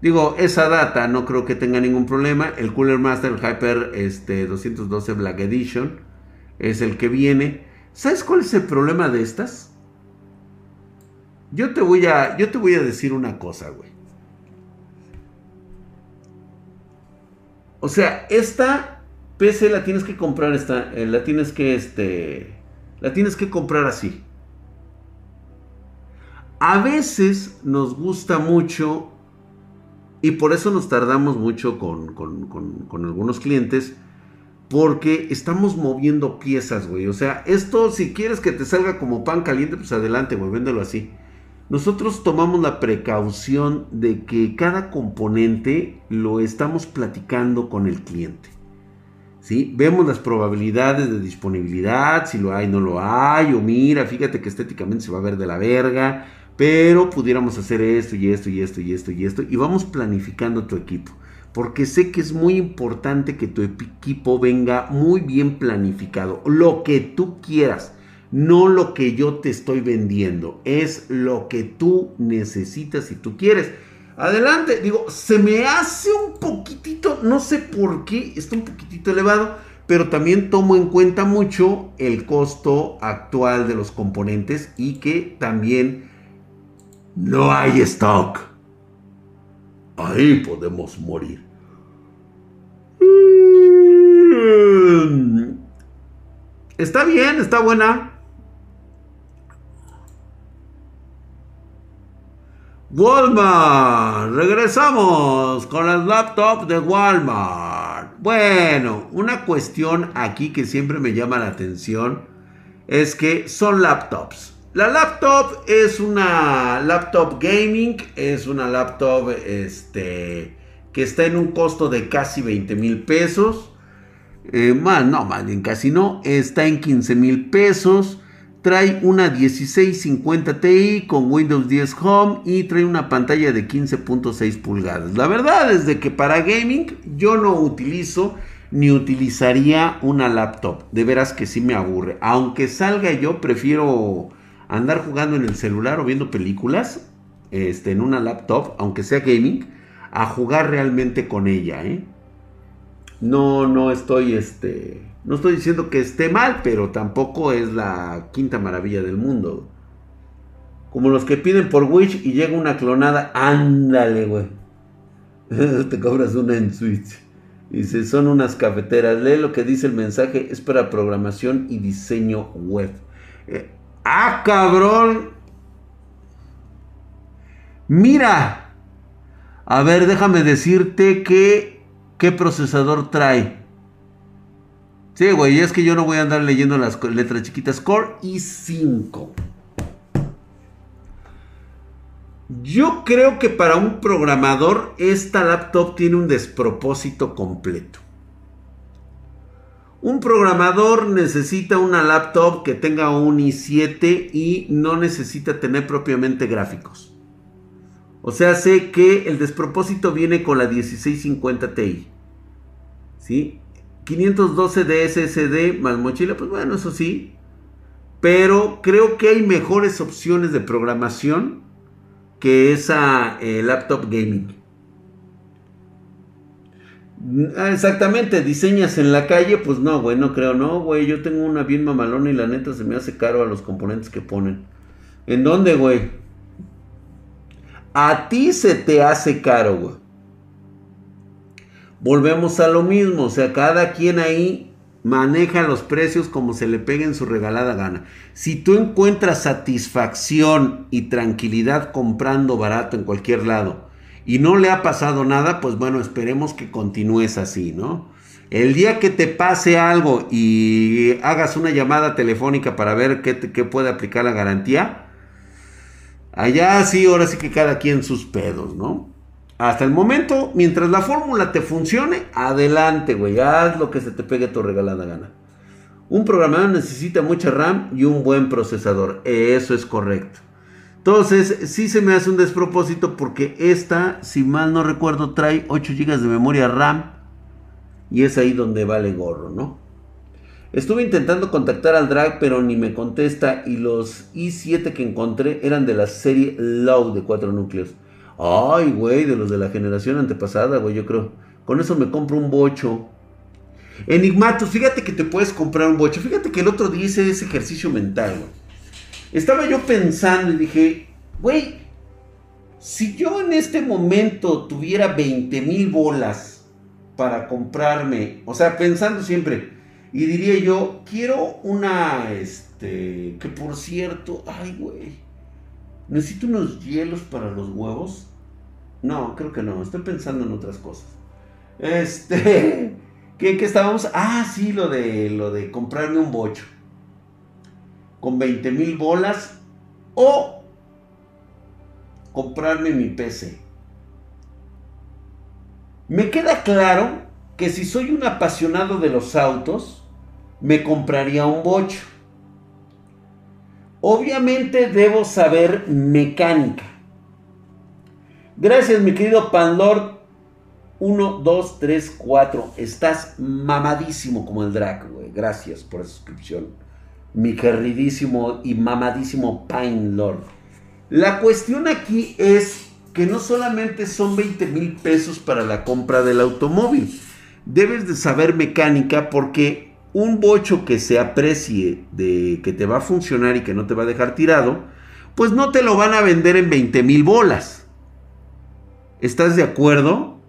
Digo, esa data no creo que tenga ningún problema. El Cooler Master Hyper este, 212 Black Edition es el que viene. ¿Sabes cuál es el problema de estas? Yo te voy a, yo te voy a decir una cosa, güey. O sea, esta PC la tienes que comprar, esta, la tienes que, este, la tienes que comprar así. A veces nos gusta mucho y por eso nos tardamos mucho con, algunos clientes. Porque estamos moviendo piezas, güey. O sea, esto si quieres que te salga como pan caliente, pues adelante, güey, véndelo así. Nosotros tomamos la precaución de que cada componente lo estamos platicando con el cliente. Vemos las probabilidades de disponibilidad, si lo hay, no lo hay, o mira, fíjate que estéticamente se va a ver de la verga, pero pudiéramos hacer esto y esto y esto y esto y esto, y vamos planificando tu equipo. Porque sé que es muy importante que tu equipo venga muy bien planificado. Lo que tú quieras, no lo que yo te estoy vendiendo. Es lo que tú necesitas y tú quieres. Adelante, digo, se me hace un poquitito, no sé por qué, está un poquitito elevado, pero también tomo en cuenta mucho el costo actual de los componentes y que también no hay stock. Ahí podemos morir. Mm. Está bien, está buena. Walmart, regresamos con las laptops de Walmart. Bueno, una cuestión aquí que siempre me llama la atención es que son laptops. La laptop es una laptop gaming, es una laptop este, que está en un costo de casi 20 mil pesos. Eh, más, no, más bien casi no, está en 15 mil pesos. Trae una 1650 Ti con Windows 10 Home y trae una pantalla de 15.6 pulgadas. La verdad es que para gaming yo no utilizo ni utilizaría una laptop. De veras que sí me aburre. Aunque salga yo, prefiero andar jugando en el celular o viendo películas este, en una laptop, aunque sea gaming, a jugar realmente con ella. ¿eh? No, no estoy este no estoy diciendo que esté mal, pero tampoco es la quinta maravilla del mundo. Como los que piden por Wish y llega una clonada. Ándale, güey. <laughs> Te cobras una en Switch. Dice, son unas cafeteras. Lee lo que dice el mensaje. Es para programación y diseño web. Eh, ¡Ah, cabrón! Mira. A ver, déjame decirte que... ¿Qué procesador trae? Sí, güey, es que yo no voy a andar leyendo las letras chiquitas. Core i5. Yo creo que para un programador esta laptop tiene un despropósito completo. Un programador necesita una laptop que tenga un i7 y no necesita tener propiamente gráficos. O sea, sé que el despropósito viene con la 1650 Ti. ¿Sí? 512 de SSD más mochila, pues bueno, eso sí. Pero creo que hay mejores opciones de programación que esa eh, laptop gaming. Ah, exactamente, diseñas en la calle, pues no, güey, no creo, no, güey, yo tengo una bien mamalona y la neta se me hace caro a los componentes que ponen. ¿En dónde, güey? A ti se te hace caro, güey volvemos a lo mismo, o sea, cada quien ahí maneja los precios como se le pegue en su regalada gana. Si tú encuentras satisfacción y tranquilidad comprando barato en cualquier lado y no le ha pasado nada, pues bueno, esperemos que continúes así, ¿no? El día que te pase algo y hagas una llamada telefónica para ver qué, qué puede aplicar la garantía, allá sí, ahora sí que cada quien sus pedos, ¿no? Hasta el momento, mientras la fórmula te funcione, adelante, güey, haz lo que se te pegue tu regalada gana. Un programador necesita mucha RAM y un buen procesador, eso es correcto. Entonces, sí se me hace un despropósito porque esta, si mal no recuerdo, trae 8 GB de memoria RAM y es ahí donde vale gorro, ¿no? Estuve intentando contactar al drag, pero ni me contesta. Y los i7 que encontré eran de la serie Low de 4 núcleos. Ay, güey, de los de la generación antepasada, güey, yo creo. Con eso me compro un bocho. Enigmatus, fíjate que te puedes comprar un bocho. Fíjate que el otro día hice ese ejercicio mental, güey. Estaba yo pensando y dije, güey, si yo en este momento tuviera 20 mil bolas para comprarme, o sea, pensando siempre, y diría yo, quiero una, este, que por cierto, ay, güey, necesito unos hielos para los huevos. No, creo que no, estoy pensando en otras cosas. Este, <laughs> ¿qué, estábamos? Ah, sí, lo de, lo de comprarme un bocho. Con 20 mil bolas o comprarme mi PC. Me queda claro que si soy un apasionado de los autos, me compraría un bocho. Obviamente debo saber mecánica. Gracias, mi querido Panlord. 1, 2, 3, 4. Estás mamadísimo como el drag, güey. Gracias por la suscripción. Mi queridísimo y mamadísimo Pine Lord. La cuestión aquí es que no solamente son 20 mil pesos para la compra del automóvil. Debes de saber mecánica porque un bocho que se aprecie de que te va a funcionar y que no te va a dejar tirado, pues no te lo van a vender en 20 mil bolas. ¿Estás de acuerdo?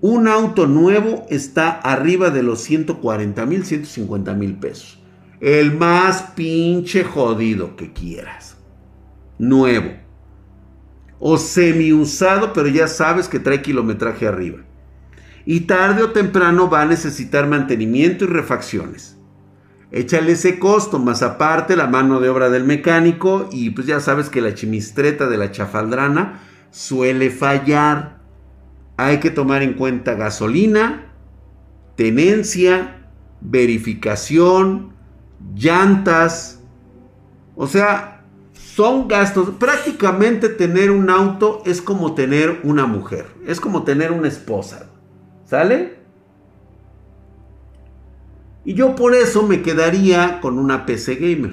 Un auto nuevo está arriba de los 140 mil, 150 mil pesos. El más pinche jodido que quieras. Nuevo o semi usado, pero ya sabes que trae kilometraje arriba. Y tarde o temprano va a necesitar mantenimiento y refacciones. Échale ese costo, más aparte la mano de obra del mecánico y pues ya sabes que la chimistreta de la chafaldrana suele fallar. Hay que tomar en cuenta gasolina, tenencia, verificación, llantas. O sea, son gastos. Prácticamente tener un auto es como tener una mujer. Es como tener una esposa. ¿Sale? Y yo por eso me quedaría con una PC gamer.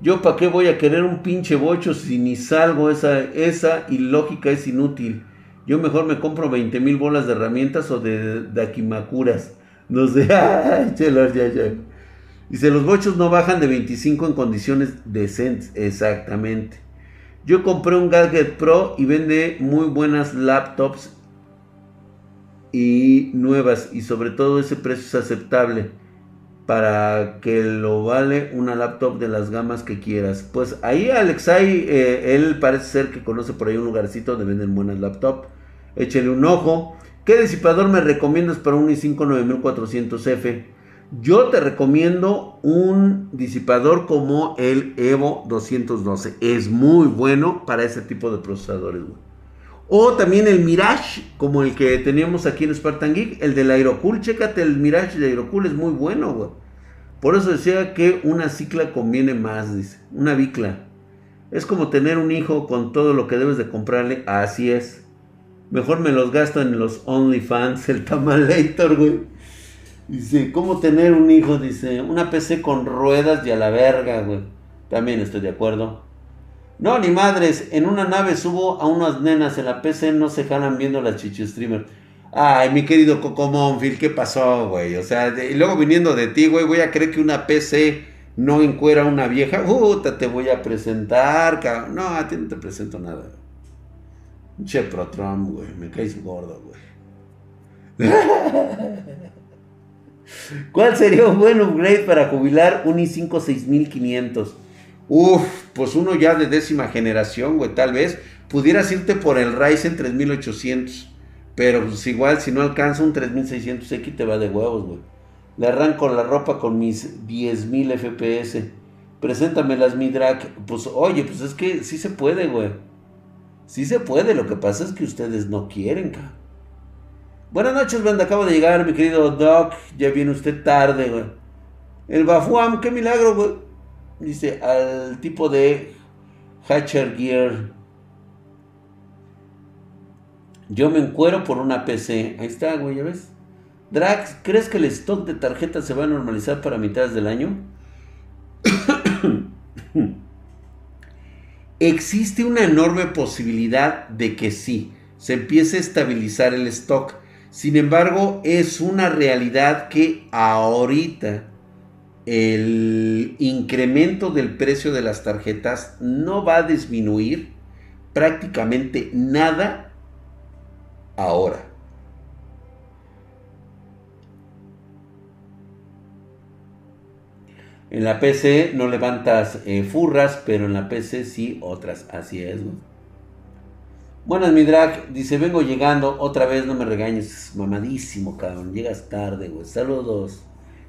Yo para qué voy a querer un pinche bocho si ni salgo esa, esa ilógica es inútil. Yo mejor me compro 20 mil bolas de herramientas o de dakimakuras. No sé. <laughs> Dice, los bochos no bajan de 25 en condiciones decentes. Exactamente. Yo compré un Gadget Pro y vende muy buenas laptops y nuevas. Y sobre todo ese precio es aceptable. Para que lo vale una laptop de las gamas que quieras. Pues ahí Alexai, eh, él parece ser que conoce por ahí un lugarcito donde venden buenas laptops. Échele un ojo. ¿Qué disipador me recomiendas para un i5 9400F? Yo te recomiendo un disipador como el Evo 212. Es muy bueno para ese tipo de procesadores, O también el Mirage, como el que teníamos aquí en Spartan Geek, el del Aerocool. Chécate el Mirage de Aerocool, es muy bueno, güey. Por eso decía que una cicla conviene más, dice. Una bicla. Es como tener un hijo con todo lo que debes de comprarle. Así es. Mejor me los gasto en los OnlyFans, el Tamalator, güey. Dice, ¿cómo tener un hijo? Dice, una PC con ruedas y a la verga, güey. También estoy de acuerdo. No, ni madres, en una nave subo a unas nenas, en la PC no se jalan viendo las chichi streamer. Ay, mi querido Coco Monfil, ¿qué pasó, güey? O sea, y luego viniendo de ti, güey, voy a creer que una PC no encuera a una vieja. Puta, te voy a presentar, cabrón. No, a ti no te presento nada. Che, Pro Trump, güey, me caes gordo, güey. <laughs> ¿Cuál sería un buen upgrade para jubilar un i5 6500? Uf, pues uno ya de décima generación, güey, tal vez. Pudieras irte por el Ryzen 3800. Pero pues igual, si no alcanza un 3600X, te va de huevos, güey. Le arranco la ropa con mis 10.000 FPS. Preséntamelas, mi drag. Pues, oye, pues es que sí se puede, güey. Sí se puede, lo que pasa es que ustedes no quieren, cabrón. Buenas noches, banda. Acabo de llegar, mi querido Doc. Ya viene usted tarde, güey. El Bafuam, qué milagro, güey. Dice, al tipo de Hatcher Gear. Yo me encuero por una PC. Ahí está, güey, ya ves. Drax, ¿crees que el stock de tarjetas se va a normalizar para mitad del año? <coughs> Existe una enorme posibilidad de que sí, se empiece a estabilizar el stock. Sin embargo, es una realidad que ahorita el incremento del precio de las tarjetas no va a disminuir prácticamente nada ahora. En la PC no levantas eh, furras, pero en la PC sí otras. Así es. Buenas, mi drag. Dice, vengo llegando. Otra vez no me regañes. Mamadísimo, cabrón. Llegas tarde, güey. Saludos.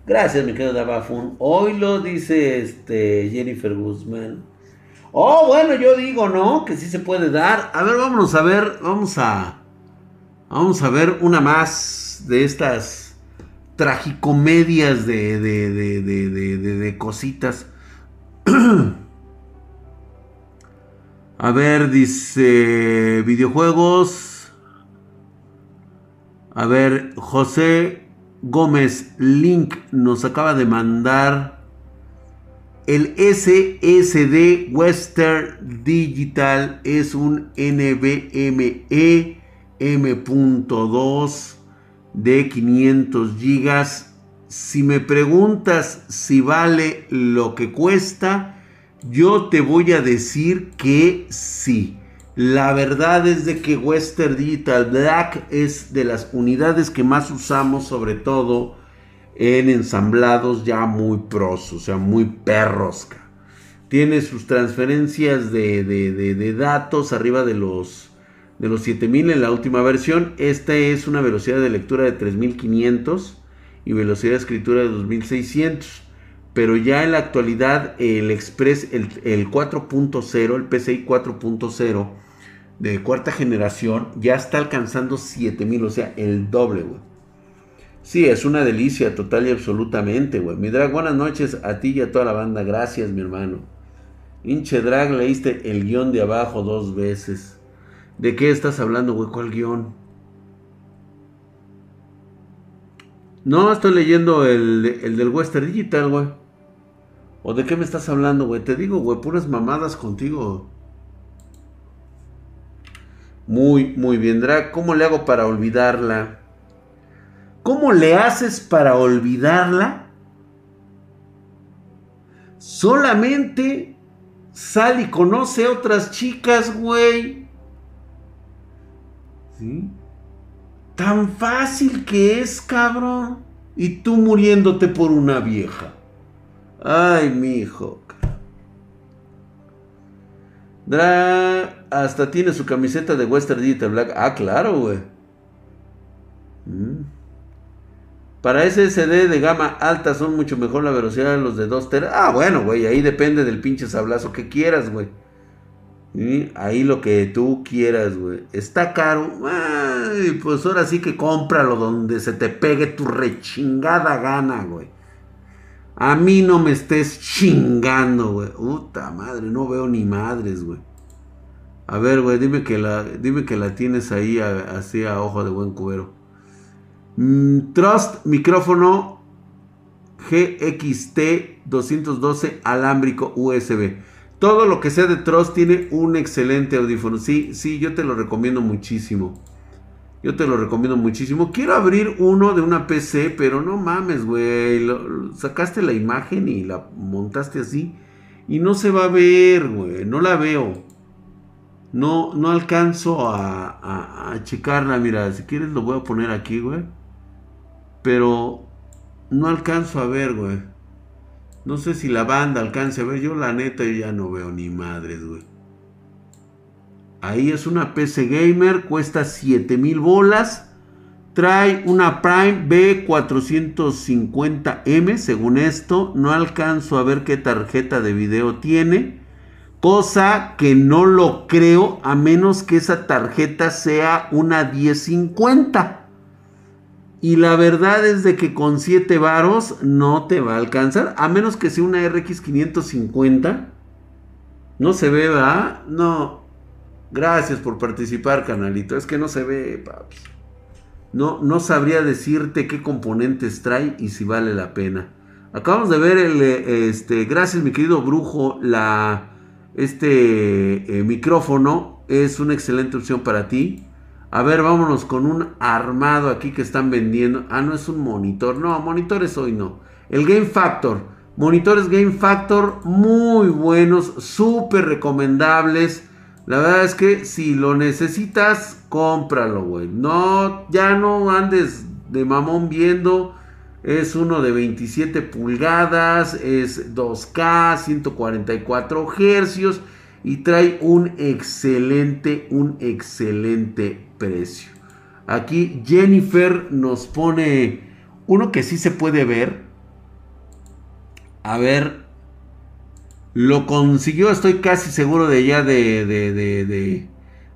Gracias, mi querido Dabafun. Hoy lo dice este Jennifer Guzmán. Oh, bueno, yo digo, ¿no? Que sí se puede dar. A ver, vámonos a ver. Vamos a... Vamos a ver una más de estas tragicomedias de, de, de, de, de cositas. <clears throat> A ver, dice videojuegos. A ver, José Gómez Link nos acaba de mandar el SSD Western Digital. Es un NVMe M.2 de 500 gigas. Si me preguntas si vale lo que cuesta, yo te voy a decir que sí. La verdad es de que Western Digital Black es de las unidades que más usamos, sobre todo en ensamblados ya muy pros, o sea, muy perros. Tiene sus transferencias de, de datos arriba de los de los 7000 en la última versión. Esta es una velocidad de lectura de 3500 y velocidad de escritura de 2600. Pero ya en la actualidad el Express, el, 4.0, el PCI 4.0 de cuarta generación ya está alcanzando 7000, o sea, el doble, güey. Sí, es una delicia total y absolutamente, güey. Mi drag, buenas noches a ti y a toda la banda. Gracias, mi hermano. Hinche drag, leíste el guion de abajo dos veces. ¿De qué estás hablando, güey? ¿Cuál guion? No, estoy leyendo el, del Western Digital, güey. ¿O de qué me estás hablando, güey? Te digo, güey, puras mamadas contigo. Muy, muy bien, Drag. ¿Cómo le hago para olvidarla? ¿Cómo le haces para olvidarla? Solamente sal y conoce a otras chicas, güey. Tan fácil que es, cabrón. Y tú muriéndote por una vieja. Ay, mi hijo. Hasta tiene su camiseta de Western Digital Black. Ah, claro, güey. Mm. Para SSD de gama alta son mucho mejor la velocidad de los de 2 teras. Ah, bueno, güey. Ahí depende del pinche sablazo que quieras, güey. Ahí lo que tú quieras, güey. Está caro. Ay, pues ahora sí que cómpralo donde se te pegue tu rechingada gana, güey. A mí no me estés chingando, güey. Puta madre, no veo ni madres, güey. A ver, güey, dime que la, dime que la tienes ahí así a ojo de buen cubero. Mm, Trust micrófono GXT 212 alámbrico USB. Todo lo que sea de Trust tiene un excelente audífono. Sí, sí, yo te lo recomiendo muchísimo. Yo te lo recomiendo muchísimo. Quiero abrir uno de una PC, pero no mames, güey. Sacaste la imagen y la montaste así. Y no se va a ver, güey. No la veo. No, no alcanzo a, checarla. Mira, si quieres lo voy a poner aquí, güey. Pero no alcanzo a ver, güey. No sé si la banda alcance a ver. Yo la neta ya no veo ni madres, güey. Ahí es una PC Gamer, cuesta 7000 bolas. Trae una Prime B450M, según esto. No alcanzo a ver qué tarjeta de video tiene. Cosa que no lo creo a menos que esa tarjeta sea una 1050. Y la verdad es de que con 7 varos no te va a alcanzar. A menos que sea una RX 550. No se ve, ¿verdad? No. Gracias por participar, canalito. Es que no se ve, paps. No, no sabría decirte qué componentes trae y si vale la pena. Acabamos de ver el, eh, este, gracias mi querido brujo, la, este eh, micrófono es una excelente opción para ti. A ver, vámonos con un armado aquí que están vendiendo. Ah, no es un monitor. No, monitores hoy no. El Game Factor. Monitores Game Factor muy buenos, súper recomendables. La verdad es que si lo necesitas, cómpralo, güey. No, ya no andes de mamón viendo. Es uno de 27 pulgadas, es 2K, 144 hercios y trae un excelente, un excelente precio. Aquí Jennifer nos pone uno que sí se puede ver. A ver, lo consiguió, estoy casi seguro de ya de, de, de,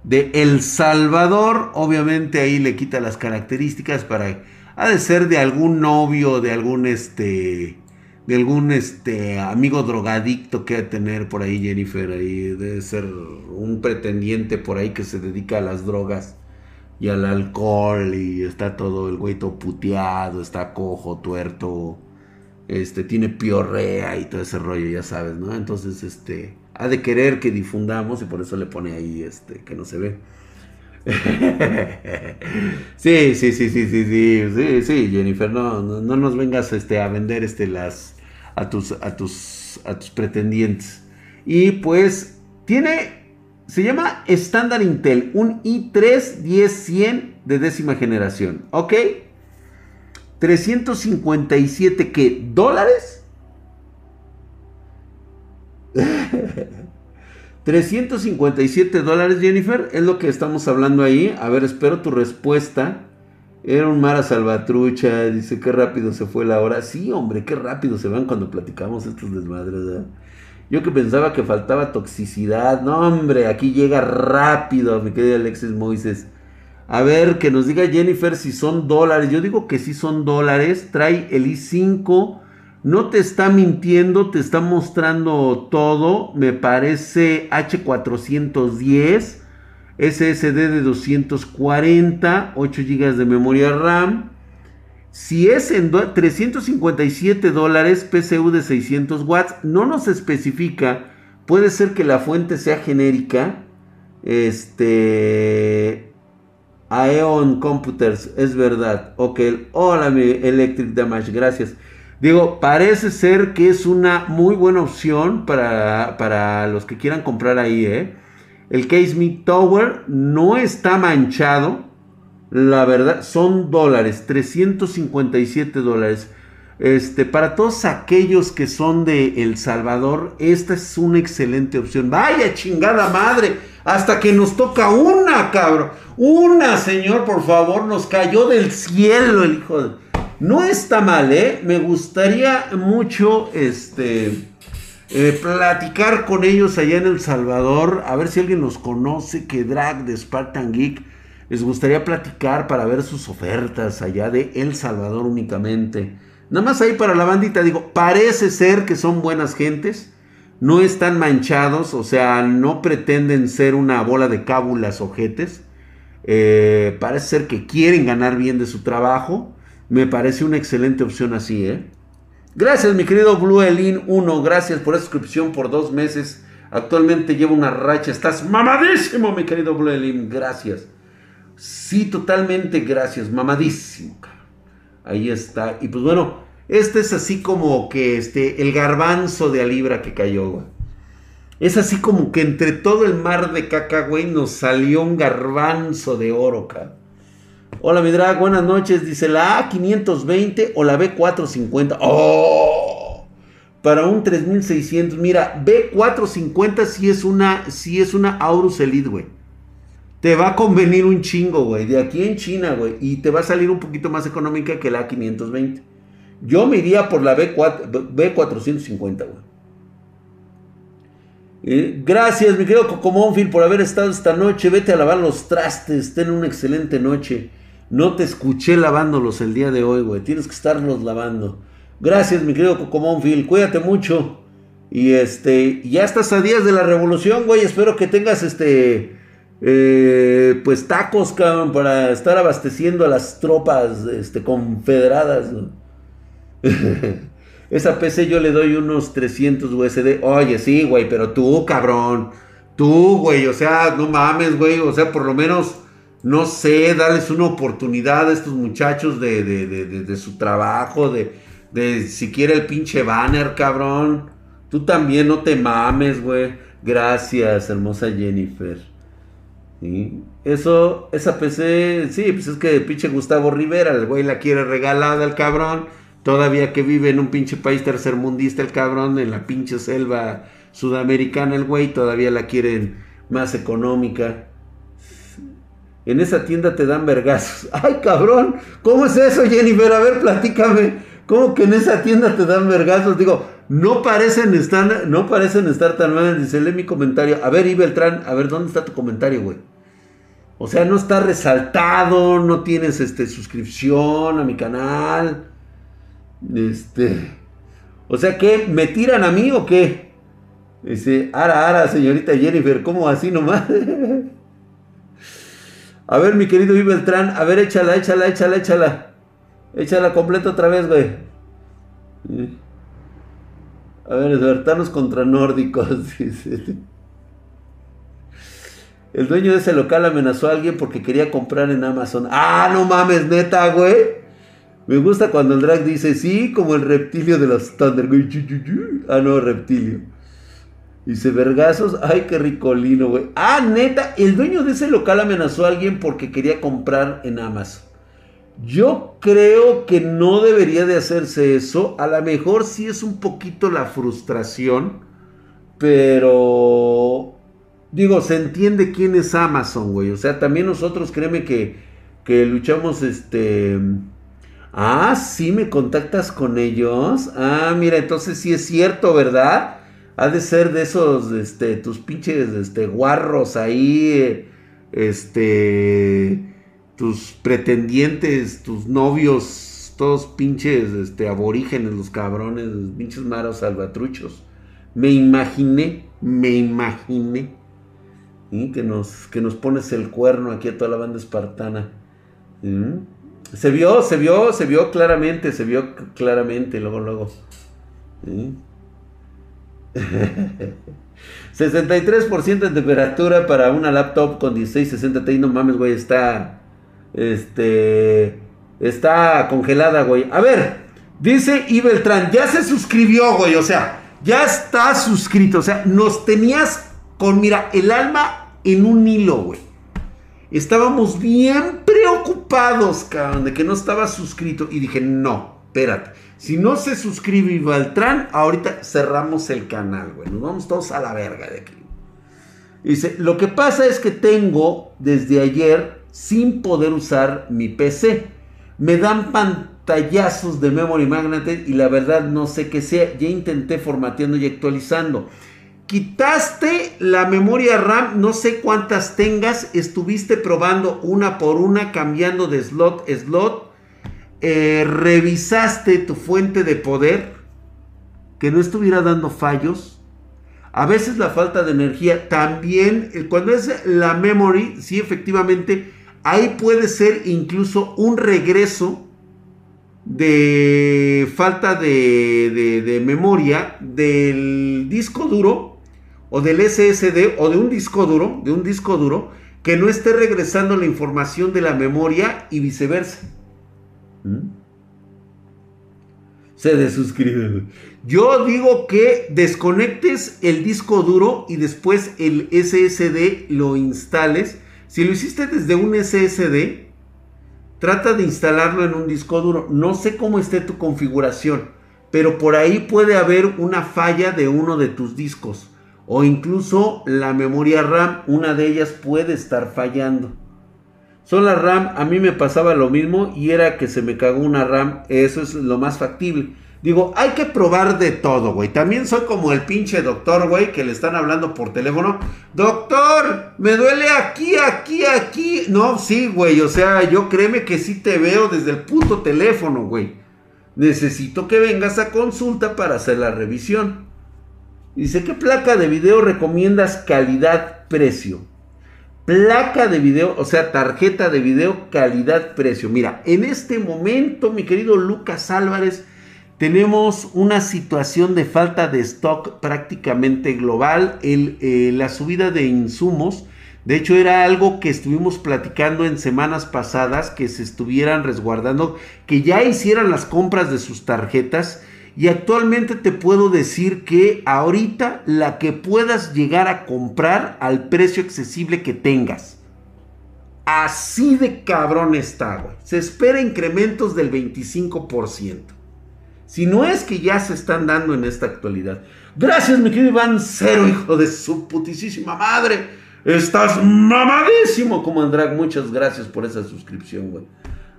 de, El Salvador. Obviamente ahí le quita las características para... Ha de ser de algún novio, de algún este... De algún este amigo drogadicto que ha de tener por ahí Jennifer. Ahí debe ser un pretendiente por ahí que se dedica a las drogas y al alcohol. Y está todo el güey todo puteado, está cojo, tuerto este, tiene piorrea y todo ese rollo, ya sabes, ¿no? Entonces, este, ha de querer que difundamos y por eso le pone ahí, este, que no se ve. <laughs> sí, sí, sí, sí, sí, sí, sí, sí, Jennifer, no, no, nos vengas, este, a vender, este, las, a tus, a tus, a tus pretendientes. Y pues, tiene, se llama Standard Intel, un i3 10100 de décima generación, ¿ok? 357 qué? ¿Dólares? <laughs> 357 dólares, Jennifer, es lo que estamos hablando ahí. A ver, espero tu respuesta. Era un Mara Salvatrucha, dice qué rápido se fue la hora. Sí, hombre, qué rápido se van cuando platicamos estos desmadres. Yo que pensaba que faltaba toxicidad. No, hombre, aquí llega rápido, mi querido Alexis Moises. A ver, que nos diga Jennifer si son dólares. Yo digo que sí son dólares. Trae el i5. No te está mintiendo, te está mostrando todo. Me parece H410. SSD de 240. 8 GB de memoria RAM. Si es en 357 dólares, PCU de 600 watts, no nos especifica. Puede ser que la fuente sea genérica. Este Aeon Computers, es verdad. Ok, hola mi Electric Damage, gracias. Digo, parece ser que es una muy buena opción para, para los que quieran comprar ahí, ¿eh? El Case Me Tower no está manchado. La verdad, son dólares, 357 dólares. Este, para todos aquellos que son de El Salvador, esta es una excelente opción. Vaya chingada madre, hasta que nos toca una, cabrón. Una, señor, por favor, nos cayó del cielo el hijo de... No está mal, ¿eh? Me gustaría mucho, este, eh, platicar con ellos allá en El Salvador, a ver si alguien los conoce, que drag de Spartan Geek. Les gustaría platicar para ver sus ofertas allá de El Salvador únicamente. Nada más ahí para la bandita, digo, parece ser que son buenas gentes, no están manchados, o sea, no pretenden ser una bola de cábulas ojetes. Eh, parece ser que quieren ganar bien de su trabajo. Me parece una excelente opción así, ¿eh? Gracias, mi querido Blue Elin 1. Gracias por la suscripción por dos meses. Actualmente llevo una racha. Estás mamadísimo, mi querido Blue Elin. Gracias. Sí, totalmente gracias. Mamadísimo. Ahí está. Y pues bueno, este es así como que este, el garbanzo de Alibra que cayó, Es así como que entre todo el mar de caca, güey, nos salió un garbanzo de oro, cara. Hola, mi drag, buenas noches. Dice la A520 o la B450. ¡Oh! Para un 3600. Mira, B450 sí es una, sí es una Aurus Elite, güey. te va a convenir un chingo, güey. De aquí en China, güey. Y te va a salir un poquito más económica que la 520. Yo me iría por la B4, B450, güey. Gracias, mi querido Cocomónfil, por haber estado esta noche. Vete a lavar los trastes. Ten una excelente noche. No te escuché lavándolos el día de hoy, güey. Tienes que estarlos lavando. Gracias, mi querido Cocomónfil. Cuídate mucho. Y este, ya estás a días de la revolución, güey. Espero que tengas este eh, pues tacos, cabrón, para estar abasteciendo a las tropas este, confederadas. <laughs> Esa PC yo le doy unos 300 USD. Oye, sí, güey, pero tú, cabrón. Tú, güey, o sea, no mames, güey. O sea, por lo menos, no sé, darles una oportunidad a estos muchachos de, de, su trabajo, de, de siquiera el pinche banner, cabrón. Tú también no te mames, güey. Gracias, hermosa Jennifer. Eso, esa PC, sí, pues es que pinche Gustavo Rivera, el güey la quiere regalada al cabrón. Todavía que vive en un pinche país tercermundista el cabrón, en la pinche selva sudamericana el güey, todavía la quieren más económica. En esa tienda te dan vergazos. <laughs> Ay, cabrón, ¿cómo es eso, Jennifer? A ver, platícame. ¿Cómo que en esa tienda te dan vergazos? Digo, no parecen estar, no parecen estar tan mal. Dice, lee mi comentario. A ver, Ibeltran, a ver, ¿dónde está tu comentario, güey? O sea, no está resaltado, no tienes este, suscripción a mi canal. Este. O sea, ¿qué? ¿Me tiran a mí o qué? Dice, ara, ara, señorita Jennifer, ¿cómo así nomás? <laughs> a ver, mi querido Ibeltrán, a ver, échala, échala, échala, échala. Échala completa otra vez, güey. A ver, espartanos contra nórdicos, <laughs> dice. El dueño de ese local amenazó a alguien porque quería comprar en Amazon. Ah, no mames, neta, güey. Me gusta cuando el dice, sí, como el reptilio de los Thunder. Ah, no, reptilio. Dice, vergazos, ay, qué ricolino, güey. Ah, neta, el dueño de ese local amenazó a alguien porque quería comprar en Amazon. Yo creo que no debería de hacerse eso. A lo mejor sí es un poquito la frustración, pero digo, se entiende quién es Amazon, güey. O sea, también nosotros, créeme que, que luchamos, este... Ah, sí, me contactas con ellos. Ah, mira, entonces sí es cierto, ¿verdad? Ha de ser de esos, este, tus pinches, este, guarros ahí, este, tus pretendientes, tus novios, todos pinches, este, aborígenes, los cabrones, los pinches maros salvatruchos. Me imaginé, me imaginé que, nos, que nos pones el cuerno aquí a toda la banda espartana. Se vio, se vio, se vio claramente, se vio claramente, luego, luego. 63% de <laughs> temperatura para una laptop con 1660 Ti, no mames, güey, está este está congelada, güey. A ver, dice Ibeltran, ya se suscribió, güey, o sea, ya está suscrito, o sea, nos tenías con, mira, el alma en un hilo, güey. Estábamos bien preocupados, cabrón, de que no estaba suscrito. Y dije, no, espérate. Si no se suscribe Ivaltran, ahorita cerramos el canal, güey. Nos vamos todos a la verga de aquí. Dice, lo que pasa es que tengo desde ayer sin poder usar mi PC. Me dan pantallazos de memory magnet y la verdad no sé qué sea. Ya intenté formateando y actualizando. Quitaste la memoria RAM, no sé cuántas tengas, estuviste probando una por una, cambiando de slot a slot. Eh, revisaste tu fuente de poder, que no estuviera dando fallos. A veces la falta de energía también, eh, cuando es la memory, sí efectivamente, ahí puede ser incluso un regreso de falta de, de memoria del disco duro o del SSD o de un disco duro, de un disco duro, que no esté regresando la información de la memoria y viceversa. ¿Mm? Se desuscribe. Yo digo que desconectes el disco duro y después el SSD lo instales. Si lo hiciste desde un SSD, trata de instalarlo en un disco duro. No sé cómo esté tu configuración, pero por ahí puede haber una falla de uno de tus discos O incluso la memoria RAM, una de ellas puede estar fallando. Son las RAM, a mí me pasaba lo mismo y era que se me cagó una RAM. Eso es lo más factible. Digo, hay que probar de todo, güey. También soy como el pinche doctor, güey, que le están hablando por teléfono. Doctor, me duele aquí, aquí, aquí. No, sí, güey. O sea, yo créeme que sí te veo desde el puto teléfono, güey. Necesito que vengas a consulta para hacer la revisión. Dice, ¿qué placa de video recomiendas calidad-precio? Placa de video, o sea, tarjeta de video calidad-precio. Mira, en este momento, mi querido Lucas Álvarez, tenemos una situación de falta de stock prácticamente global. El, eh, la subida de insumos, de hecho, era algo que estuvimos platicando en semanas pasadas, que se estuvieran resguardando, que ya hicieran las compras de sus tarjetas y actualmente te puedo decir que ahorita la que puedas llegar a comprar al precio accesible que tengas. Así de cabrón está, güey. Se espera incrementos del 25%. Si no es que ya se están dando en esta actualidad. Gracias, mi querido Iván Cero, hijo de su putísima madre. Estás mamadísimo como Andrag. Muchas gracias por esa suscripción, güey.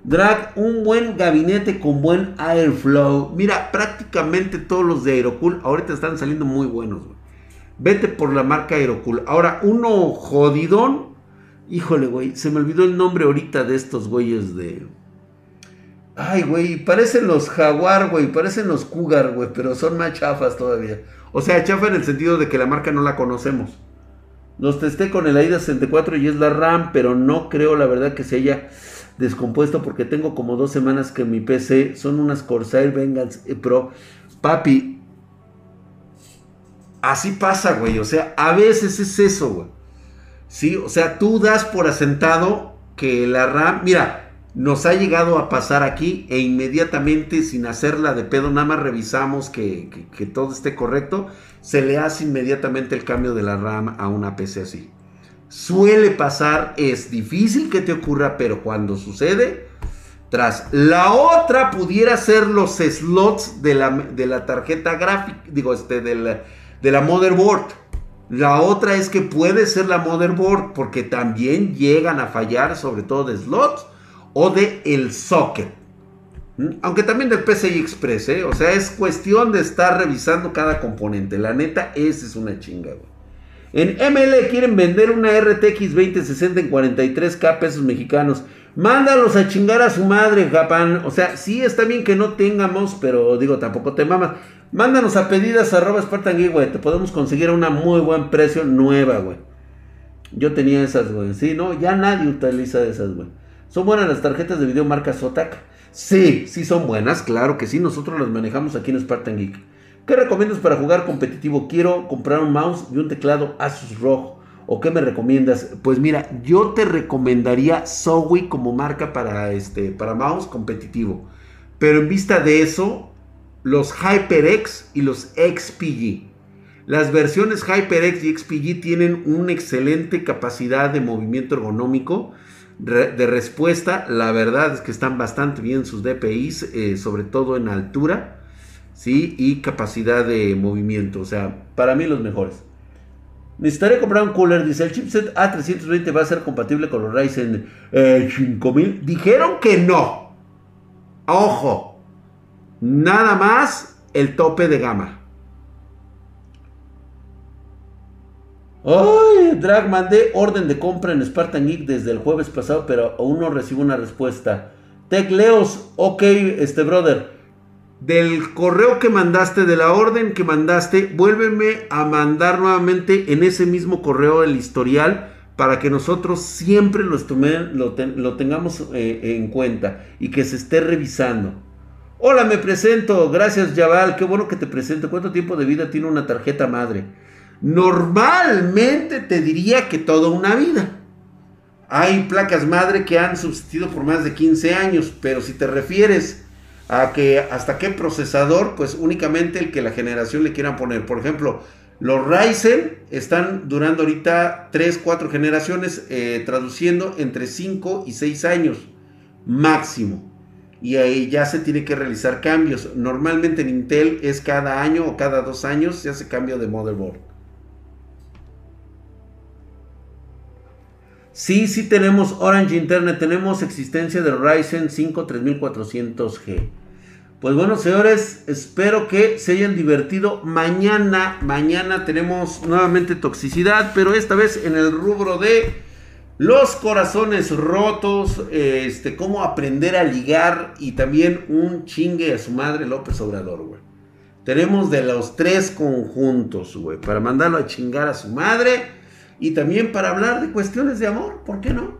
Drag, un buen gabinete con buen airflow. Mira, prácticamente todos los de Aerocool ahorita están saliendo muy buenos. Vete por la marca Aerocool. Ahora, uno jodidón. Híjole, güey. Se me olvidó el nombre ahorita de estos güeyes de... Ay, güey. Parecen los Jaguar, güey. Parecen los Cougar, güey. Pero son más chafas todavía. O sea, chafa en el sentido de que la marca no la conocemos. Los testé con el AIDA 64 y es la RAM, pero no creo la verdad que se haya descompuesto porque tengo como dos semanas que mi PC son unas Corsair Vengeance Pro. Papi, así pasa, güey. O sea, a veces es eso, güey. Sí, o sea, tú das por asentado que la RAM, mira, nos ha llegado a pasar aquí e inmediatamente sin hacerla de pedo, nada más revisamos que, que todo esté correcto, se le hace inmediatamente el cambio de la RAM a una PC así. Suele pasar, es difícil que te ocurra, pero cuando sucede, tras la otra pudiera ser los slots de la, de la tarjeta gráfica, digo, este, de la, de la motherboard. La otra es que puede ser la motherboard porque también llegan a fallar, sobre todo de slots o de el socket. ¿Mm? Aunque también del PCI Express, ¿eh? O sea, es cuestión de estar revisando cada componente. La neta, esa es una chinga, güey. En ML quieren vender una RTX 2060 en 43k pesos mexicanos. Mándalos a chingar a su madre, Japán. O sea, sí está bien que no tengamos, pero digo, tampoco te mamas. Mándanos a pedidas arroba Spartan güey. Te podemos conseguir a un muy buen precio nueva, güey. Yo tenía esas, güey. Sí, no, ya nadie utiliza esas, güey. ¿Son buenas las tarjetas de video marca Zotac? Sí, sí son buenas, claro que sí. Nosotros las manejamos aquí en Spartan Geek. ¿Qué recomiendas para jugar competitivo? Quiero comprar un mouse y un teclado Asus ROG. ¿O qué me recomiendas? Pues mira, yo te recomendaría Zowie como marca para, este, para mouse competitivo. Pero en vista de eso, los HyperX y los XPG. Las versiones HyperX y XPG tienen una excelente capacidad de movimiento ergonómico, de respuesta. La verdad es que están bastante bien sus DPIs, eh, sobre todo en altura. ¿Sí? Y capacidad de movimiento. O sea, para mí los mejores. Necesitaré comprar un cooler. Dice, el chipset A320 va a ser compatible con los Ryzen 5000. Eh, Dijeron que no. Ojo. Nada más el tope de gama. Ay, Drag, mandé orden de compra en Spartan Geek desde el jueves pasado, pero aún no recibo una respuesta. Tecleos, ok, este brother del correo que mandaste, de la orden que mandaste, vuélveme a mandar nuevamente en ese mismo correo el historial para que nosotros siempre lo, lo, tengamos eh, en cuenta y que se esté revisando. Hola, me presento. Gracias, Yaval. Qué bueno que te presento. ¿Cuánto tiempo de vida tiene una tarjeta madre? Normalmente te diría que toda una vida. Hay placas madre que han subsistido por más de 15 años, pero si te refieres a que hasta qué procesador, pues únicamente el que la generación le quieran poner. Por ejemplo, los Ryzen están durando ahorita 3, 4 generaciones, eh, traduciendo entre 5 y 6 años máximo. Y ahí ya se tiene que realizar cambios. Normalmente en Intel es cada año o cada dos años se hace cambio de motherboard. Sí, sí tenemos Orange Internet, tenemos existencia del Ryzen 5 3400G. Pues bueno, señores, espero que se hayan divertido. Mañana, mañana tenemos nuevamente toxicidad, pero esta vez en el rubro de los corazones rotos, este, cómo aprender a ligar y también un chingue a su madre López Obrador, güey. Tenemos de los tres conjuntos, güey, para mandarlo a chingar a su madre y también para hablar de cuestiones de amor, ¿por qué no?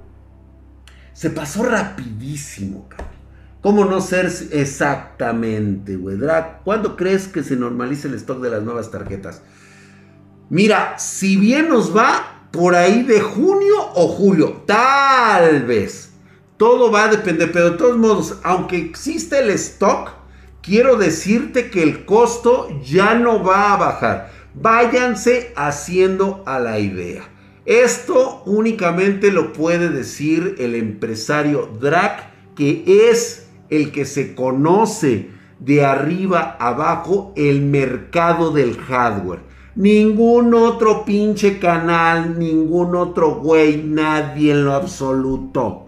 Se pasó rapidísimo, cabrón. ¿Cómo no ser exactamente, güey? ¿cuándo crees que se normalice el stock de las nuevas tarjetas? Mira, si bien nos va por ahí de junio o julio, tal vez. Todo va a depender, pero de todos modos, aunque existe el stock, quiero decirte que el costo ya no va a bajar. Váyanse haciendo a la idea. Esto únicamente lo puede decir el empresario Drac, que es el que se conoce de arriba abajo el mercado del hardware. Ningún otro pinche canal, ningún otro güey, nadie en lo absoluto.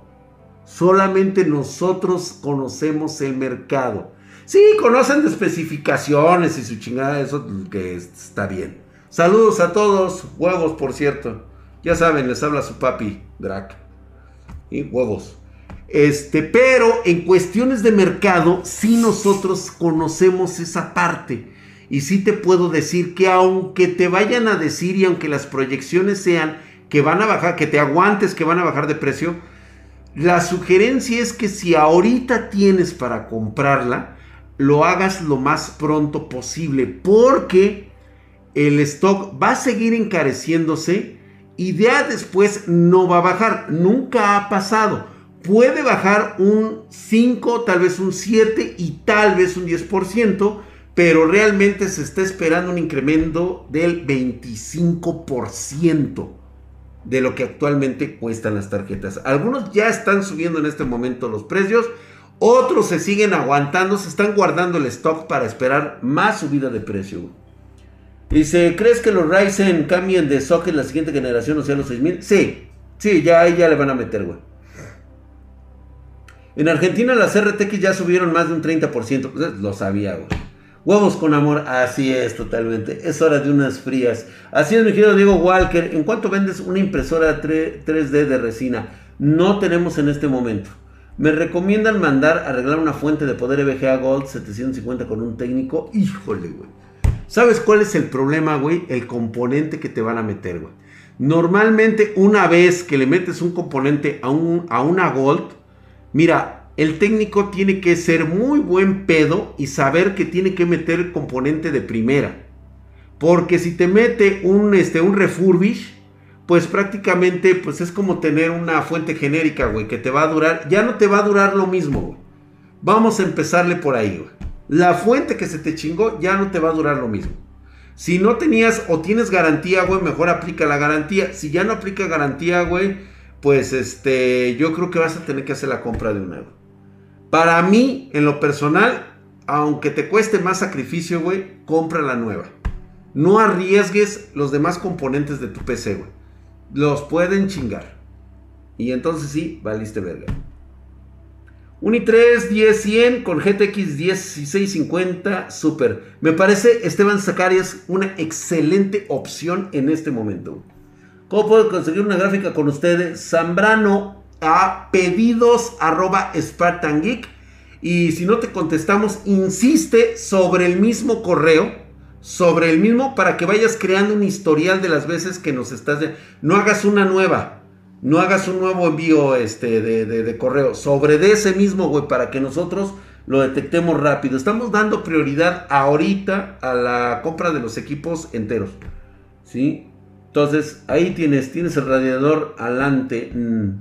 Solamente nosotros conocemos el mercado. Sí, conocen de especificaciones y su chingada, eso que está bien. Saludos a todos, huevos por cierto. Ya saben, les habla su papi, Drac. Y huevos. Este, pero en cuestiones de mercado, sí nosotros conocemos esa parte. Y sí te puedo decir que aunque te vayan a decir y aunque las proyecciones sean que van a bajar, que te aguantes que van a bajar de precio, la sugerencia es que si ahorita tienes para comprarla, lo hagas lo más pronto posible. Porque el stock va a seguir encareciéndose y ya después no va a bajar. Nunca ha pasado. Puede bajar un 5, tal vez un 7 y tal vez un 10%, pero realmente se está esperando un incremento del 25% de lo que actualmente cuestan las tarjetas. Algunos ya están subiendo en este momento los precios, otros se siguen aguantando, se están guardando el stock para esperar más subida de precio. Dice, ¿crees que los Ryzen cambien de socket en la siguiente generación, o sea, los 6000? Sí, sí, ya ahí ya le van a meter, güey. En Argentina las RTX ya subieron más de un 30%. Pues, lo sabía, güey. Huevos con amor, así es totalmente. Es hora de unas frías. Así es, mi querido Diego Walker. ¿En cuánto vendes una impresora 3, d de resina? No tenemos en este momento. Me recomiendan mandar arreglar una fuente de poder EVGA Gold 750 con un técnico. Híjole, güey. ¿Sabes cuál es el problema, güey? El componente que te van a meter, güey. Normalmente una vez que le metes un componente a, un, a una Gold, mira, el técnico tiene que ser muy buen pedo y saber que tiene que meter el componente de primera. Porque si te mete un, este, un refurbish, pues prácticamente pues es como tener una fuente genérica, güey, que te va a durar, ya no te va a durar lo mismo, güey. Vamos a empezarle por ahí, güey la fuente que se te chingó ya no te va a durar lo mismo. Si no tenías o tienes garantía, güey, mejor aplica la garantía. Si ya no aplica garantía, güey, pues este, yo creo que vas a tener que hacer la compra de un nuevo. Para mí, en lo personal, aunque te cueste más sacrificio, güey, compra la nueva. No arriesgues los demás componentes de tu PC, güey. Los pueden chingar. Y entonces sí, valiste verga. Un i3 10100 con GTX 1650 Super. Me parece Esteban Zacarias una excelente opción en este momento. ¿Cómo puedo conseguir una gráfica con ustedes? Zambrano a pedidos arroba Spartan Geek. Y si no te contestamos, insiste sobre el mismo correo. Sobre el mismo para que vayas creando un historial de las veces que nos estás... No hagas una nueva no hagas un nuevo envío este, de, correo sobre de ese mismo, güey, para que nosotros lo detectemos rápido. Estamos dando prioridad ahorita a la compra de los equipos enteros. ¿Sí? Entonces, ahí tienes, tienes el radiador adelante. Mm.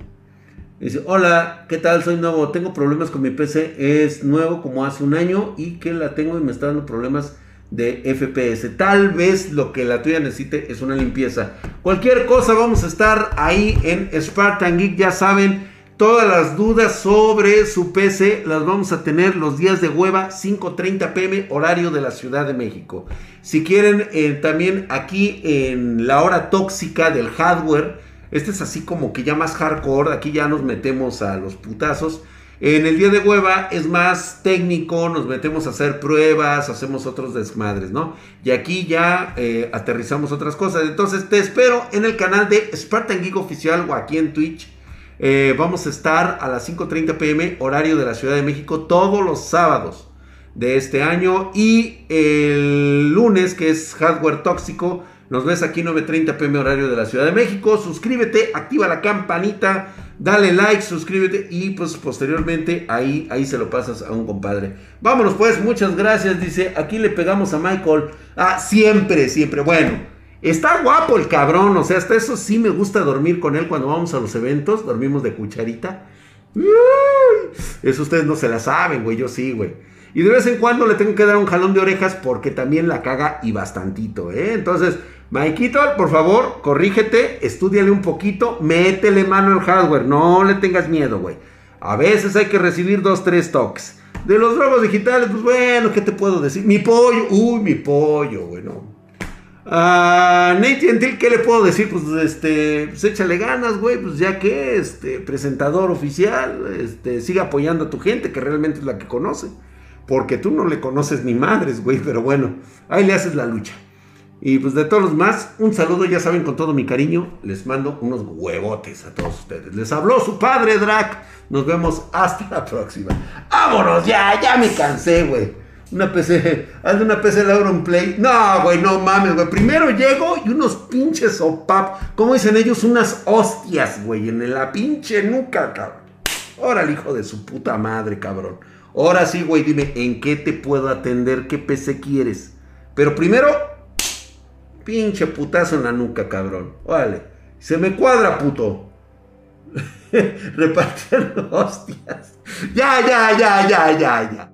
Dice, hola, ¿qué tal? Soy nuevo, tengo problemas con mi PC, es nuevo como hace un año y que la tengo y me está dando problemas de FPS. Tal vez lo que la tuya necesite es una limpieza. Cualquier cosa, vamos a estar ahí en Spartan Geek. Ya saben, todas las dudas sobre su PC las vamos a tener los días de hueva, 5:30 pm, horario de la Ciudad de México. Si quieren, eh, también aquí en la hora tóxica del hardware. Este es así como que ya más hardcore. Aquí ya nos metemos a los putazos. En el día de hueva es más técnico, nos metemos a hacer pruebas, hacemos otros desmadres, ¿no? Y aquí ya eh, aterrizamos otras cosas. Entonces te espero en el canal de Spartan Geek Oficial o aquí en Twitch. Eh, vamos a estar a las 5.30 pm, horario de la Ciudad de México, todos los sábados de este año. Y el lunes, que es hardware tóxico, nos ves aquí 9.30 pm, horario de la Ciudad de México. Suscríbete, activa la campanita Dale like, suscríbete y pues posteriormente ahí, ahí se lo pasas a un compadre. Vámonos pues, muchas gracias. Dice, aquí le pegamos a Michael. Ah, siempre, siempre. Bueno, está guapo el cabrón. O sea, hasta eso sí me gusta dormir con él cuando vamos a los eventos. Dormimos de cucharita. Eso ustedes no se la saben, güey. Yo sí, güey. Y de vez en cuando le tengo que dar un jalón de orejas porque también la caga y bastantito, ¿eh? Entonces, Maikito, por favor, corrígete, estudiale un poquito, métele mano al hardware, no le tengas miedo, güey. A veces hay que recibir dos, tres toques. De los drogos digitales, pues bueno, ¿qué te puedo decir? Mi pollo, uy, mi pollo, bueno. A Nate Gentil, ¿qué le puedo decir? Pues este, pues échale ganas, güey, pues ya que, este, presentador oficial, este, sigue apoyando a tu gente, que realmente es la que conoce. Porque tú no le conoces ni madres, güey, pero bueno, ahí le haces la lucha. Y pues de todos los más, un saludo, ya saben, con todo mi cariño, les mando unos huevotes a todos ustedes. Les habló su padre, Drac. Nos vemos hasta la próxima. ¡Vámonos! Ya, ya me cansé, güey. Una PC, hazle una PC de Play. No, güey, no mames, güey. Primero llego y unos pinches opap. ¿Cómo dicen ellos? Unas hostias, güey, en la pinche nuca, cabrón. Órale, hijo de su puta madre, cabrón. Ahora sí, güey, dime, ¿en qué te puedo atender? ¿Qué PC quieres? Pero primero, Pinche putazo en la nuca, cabrón. Vale. Se me cuadra, puto. <laughs> Repartiendo hostias. Ya, ya, ya, ya, ya, ya.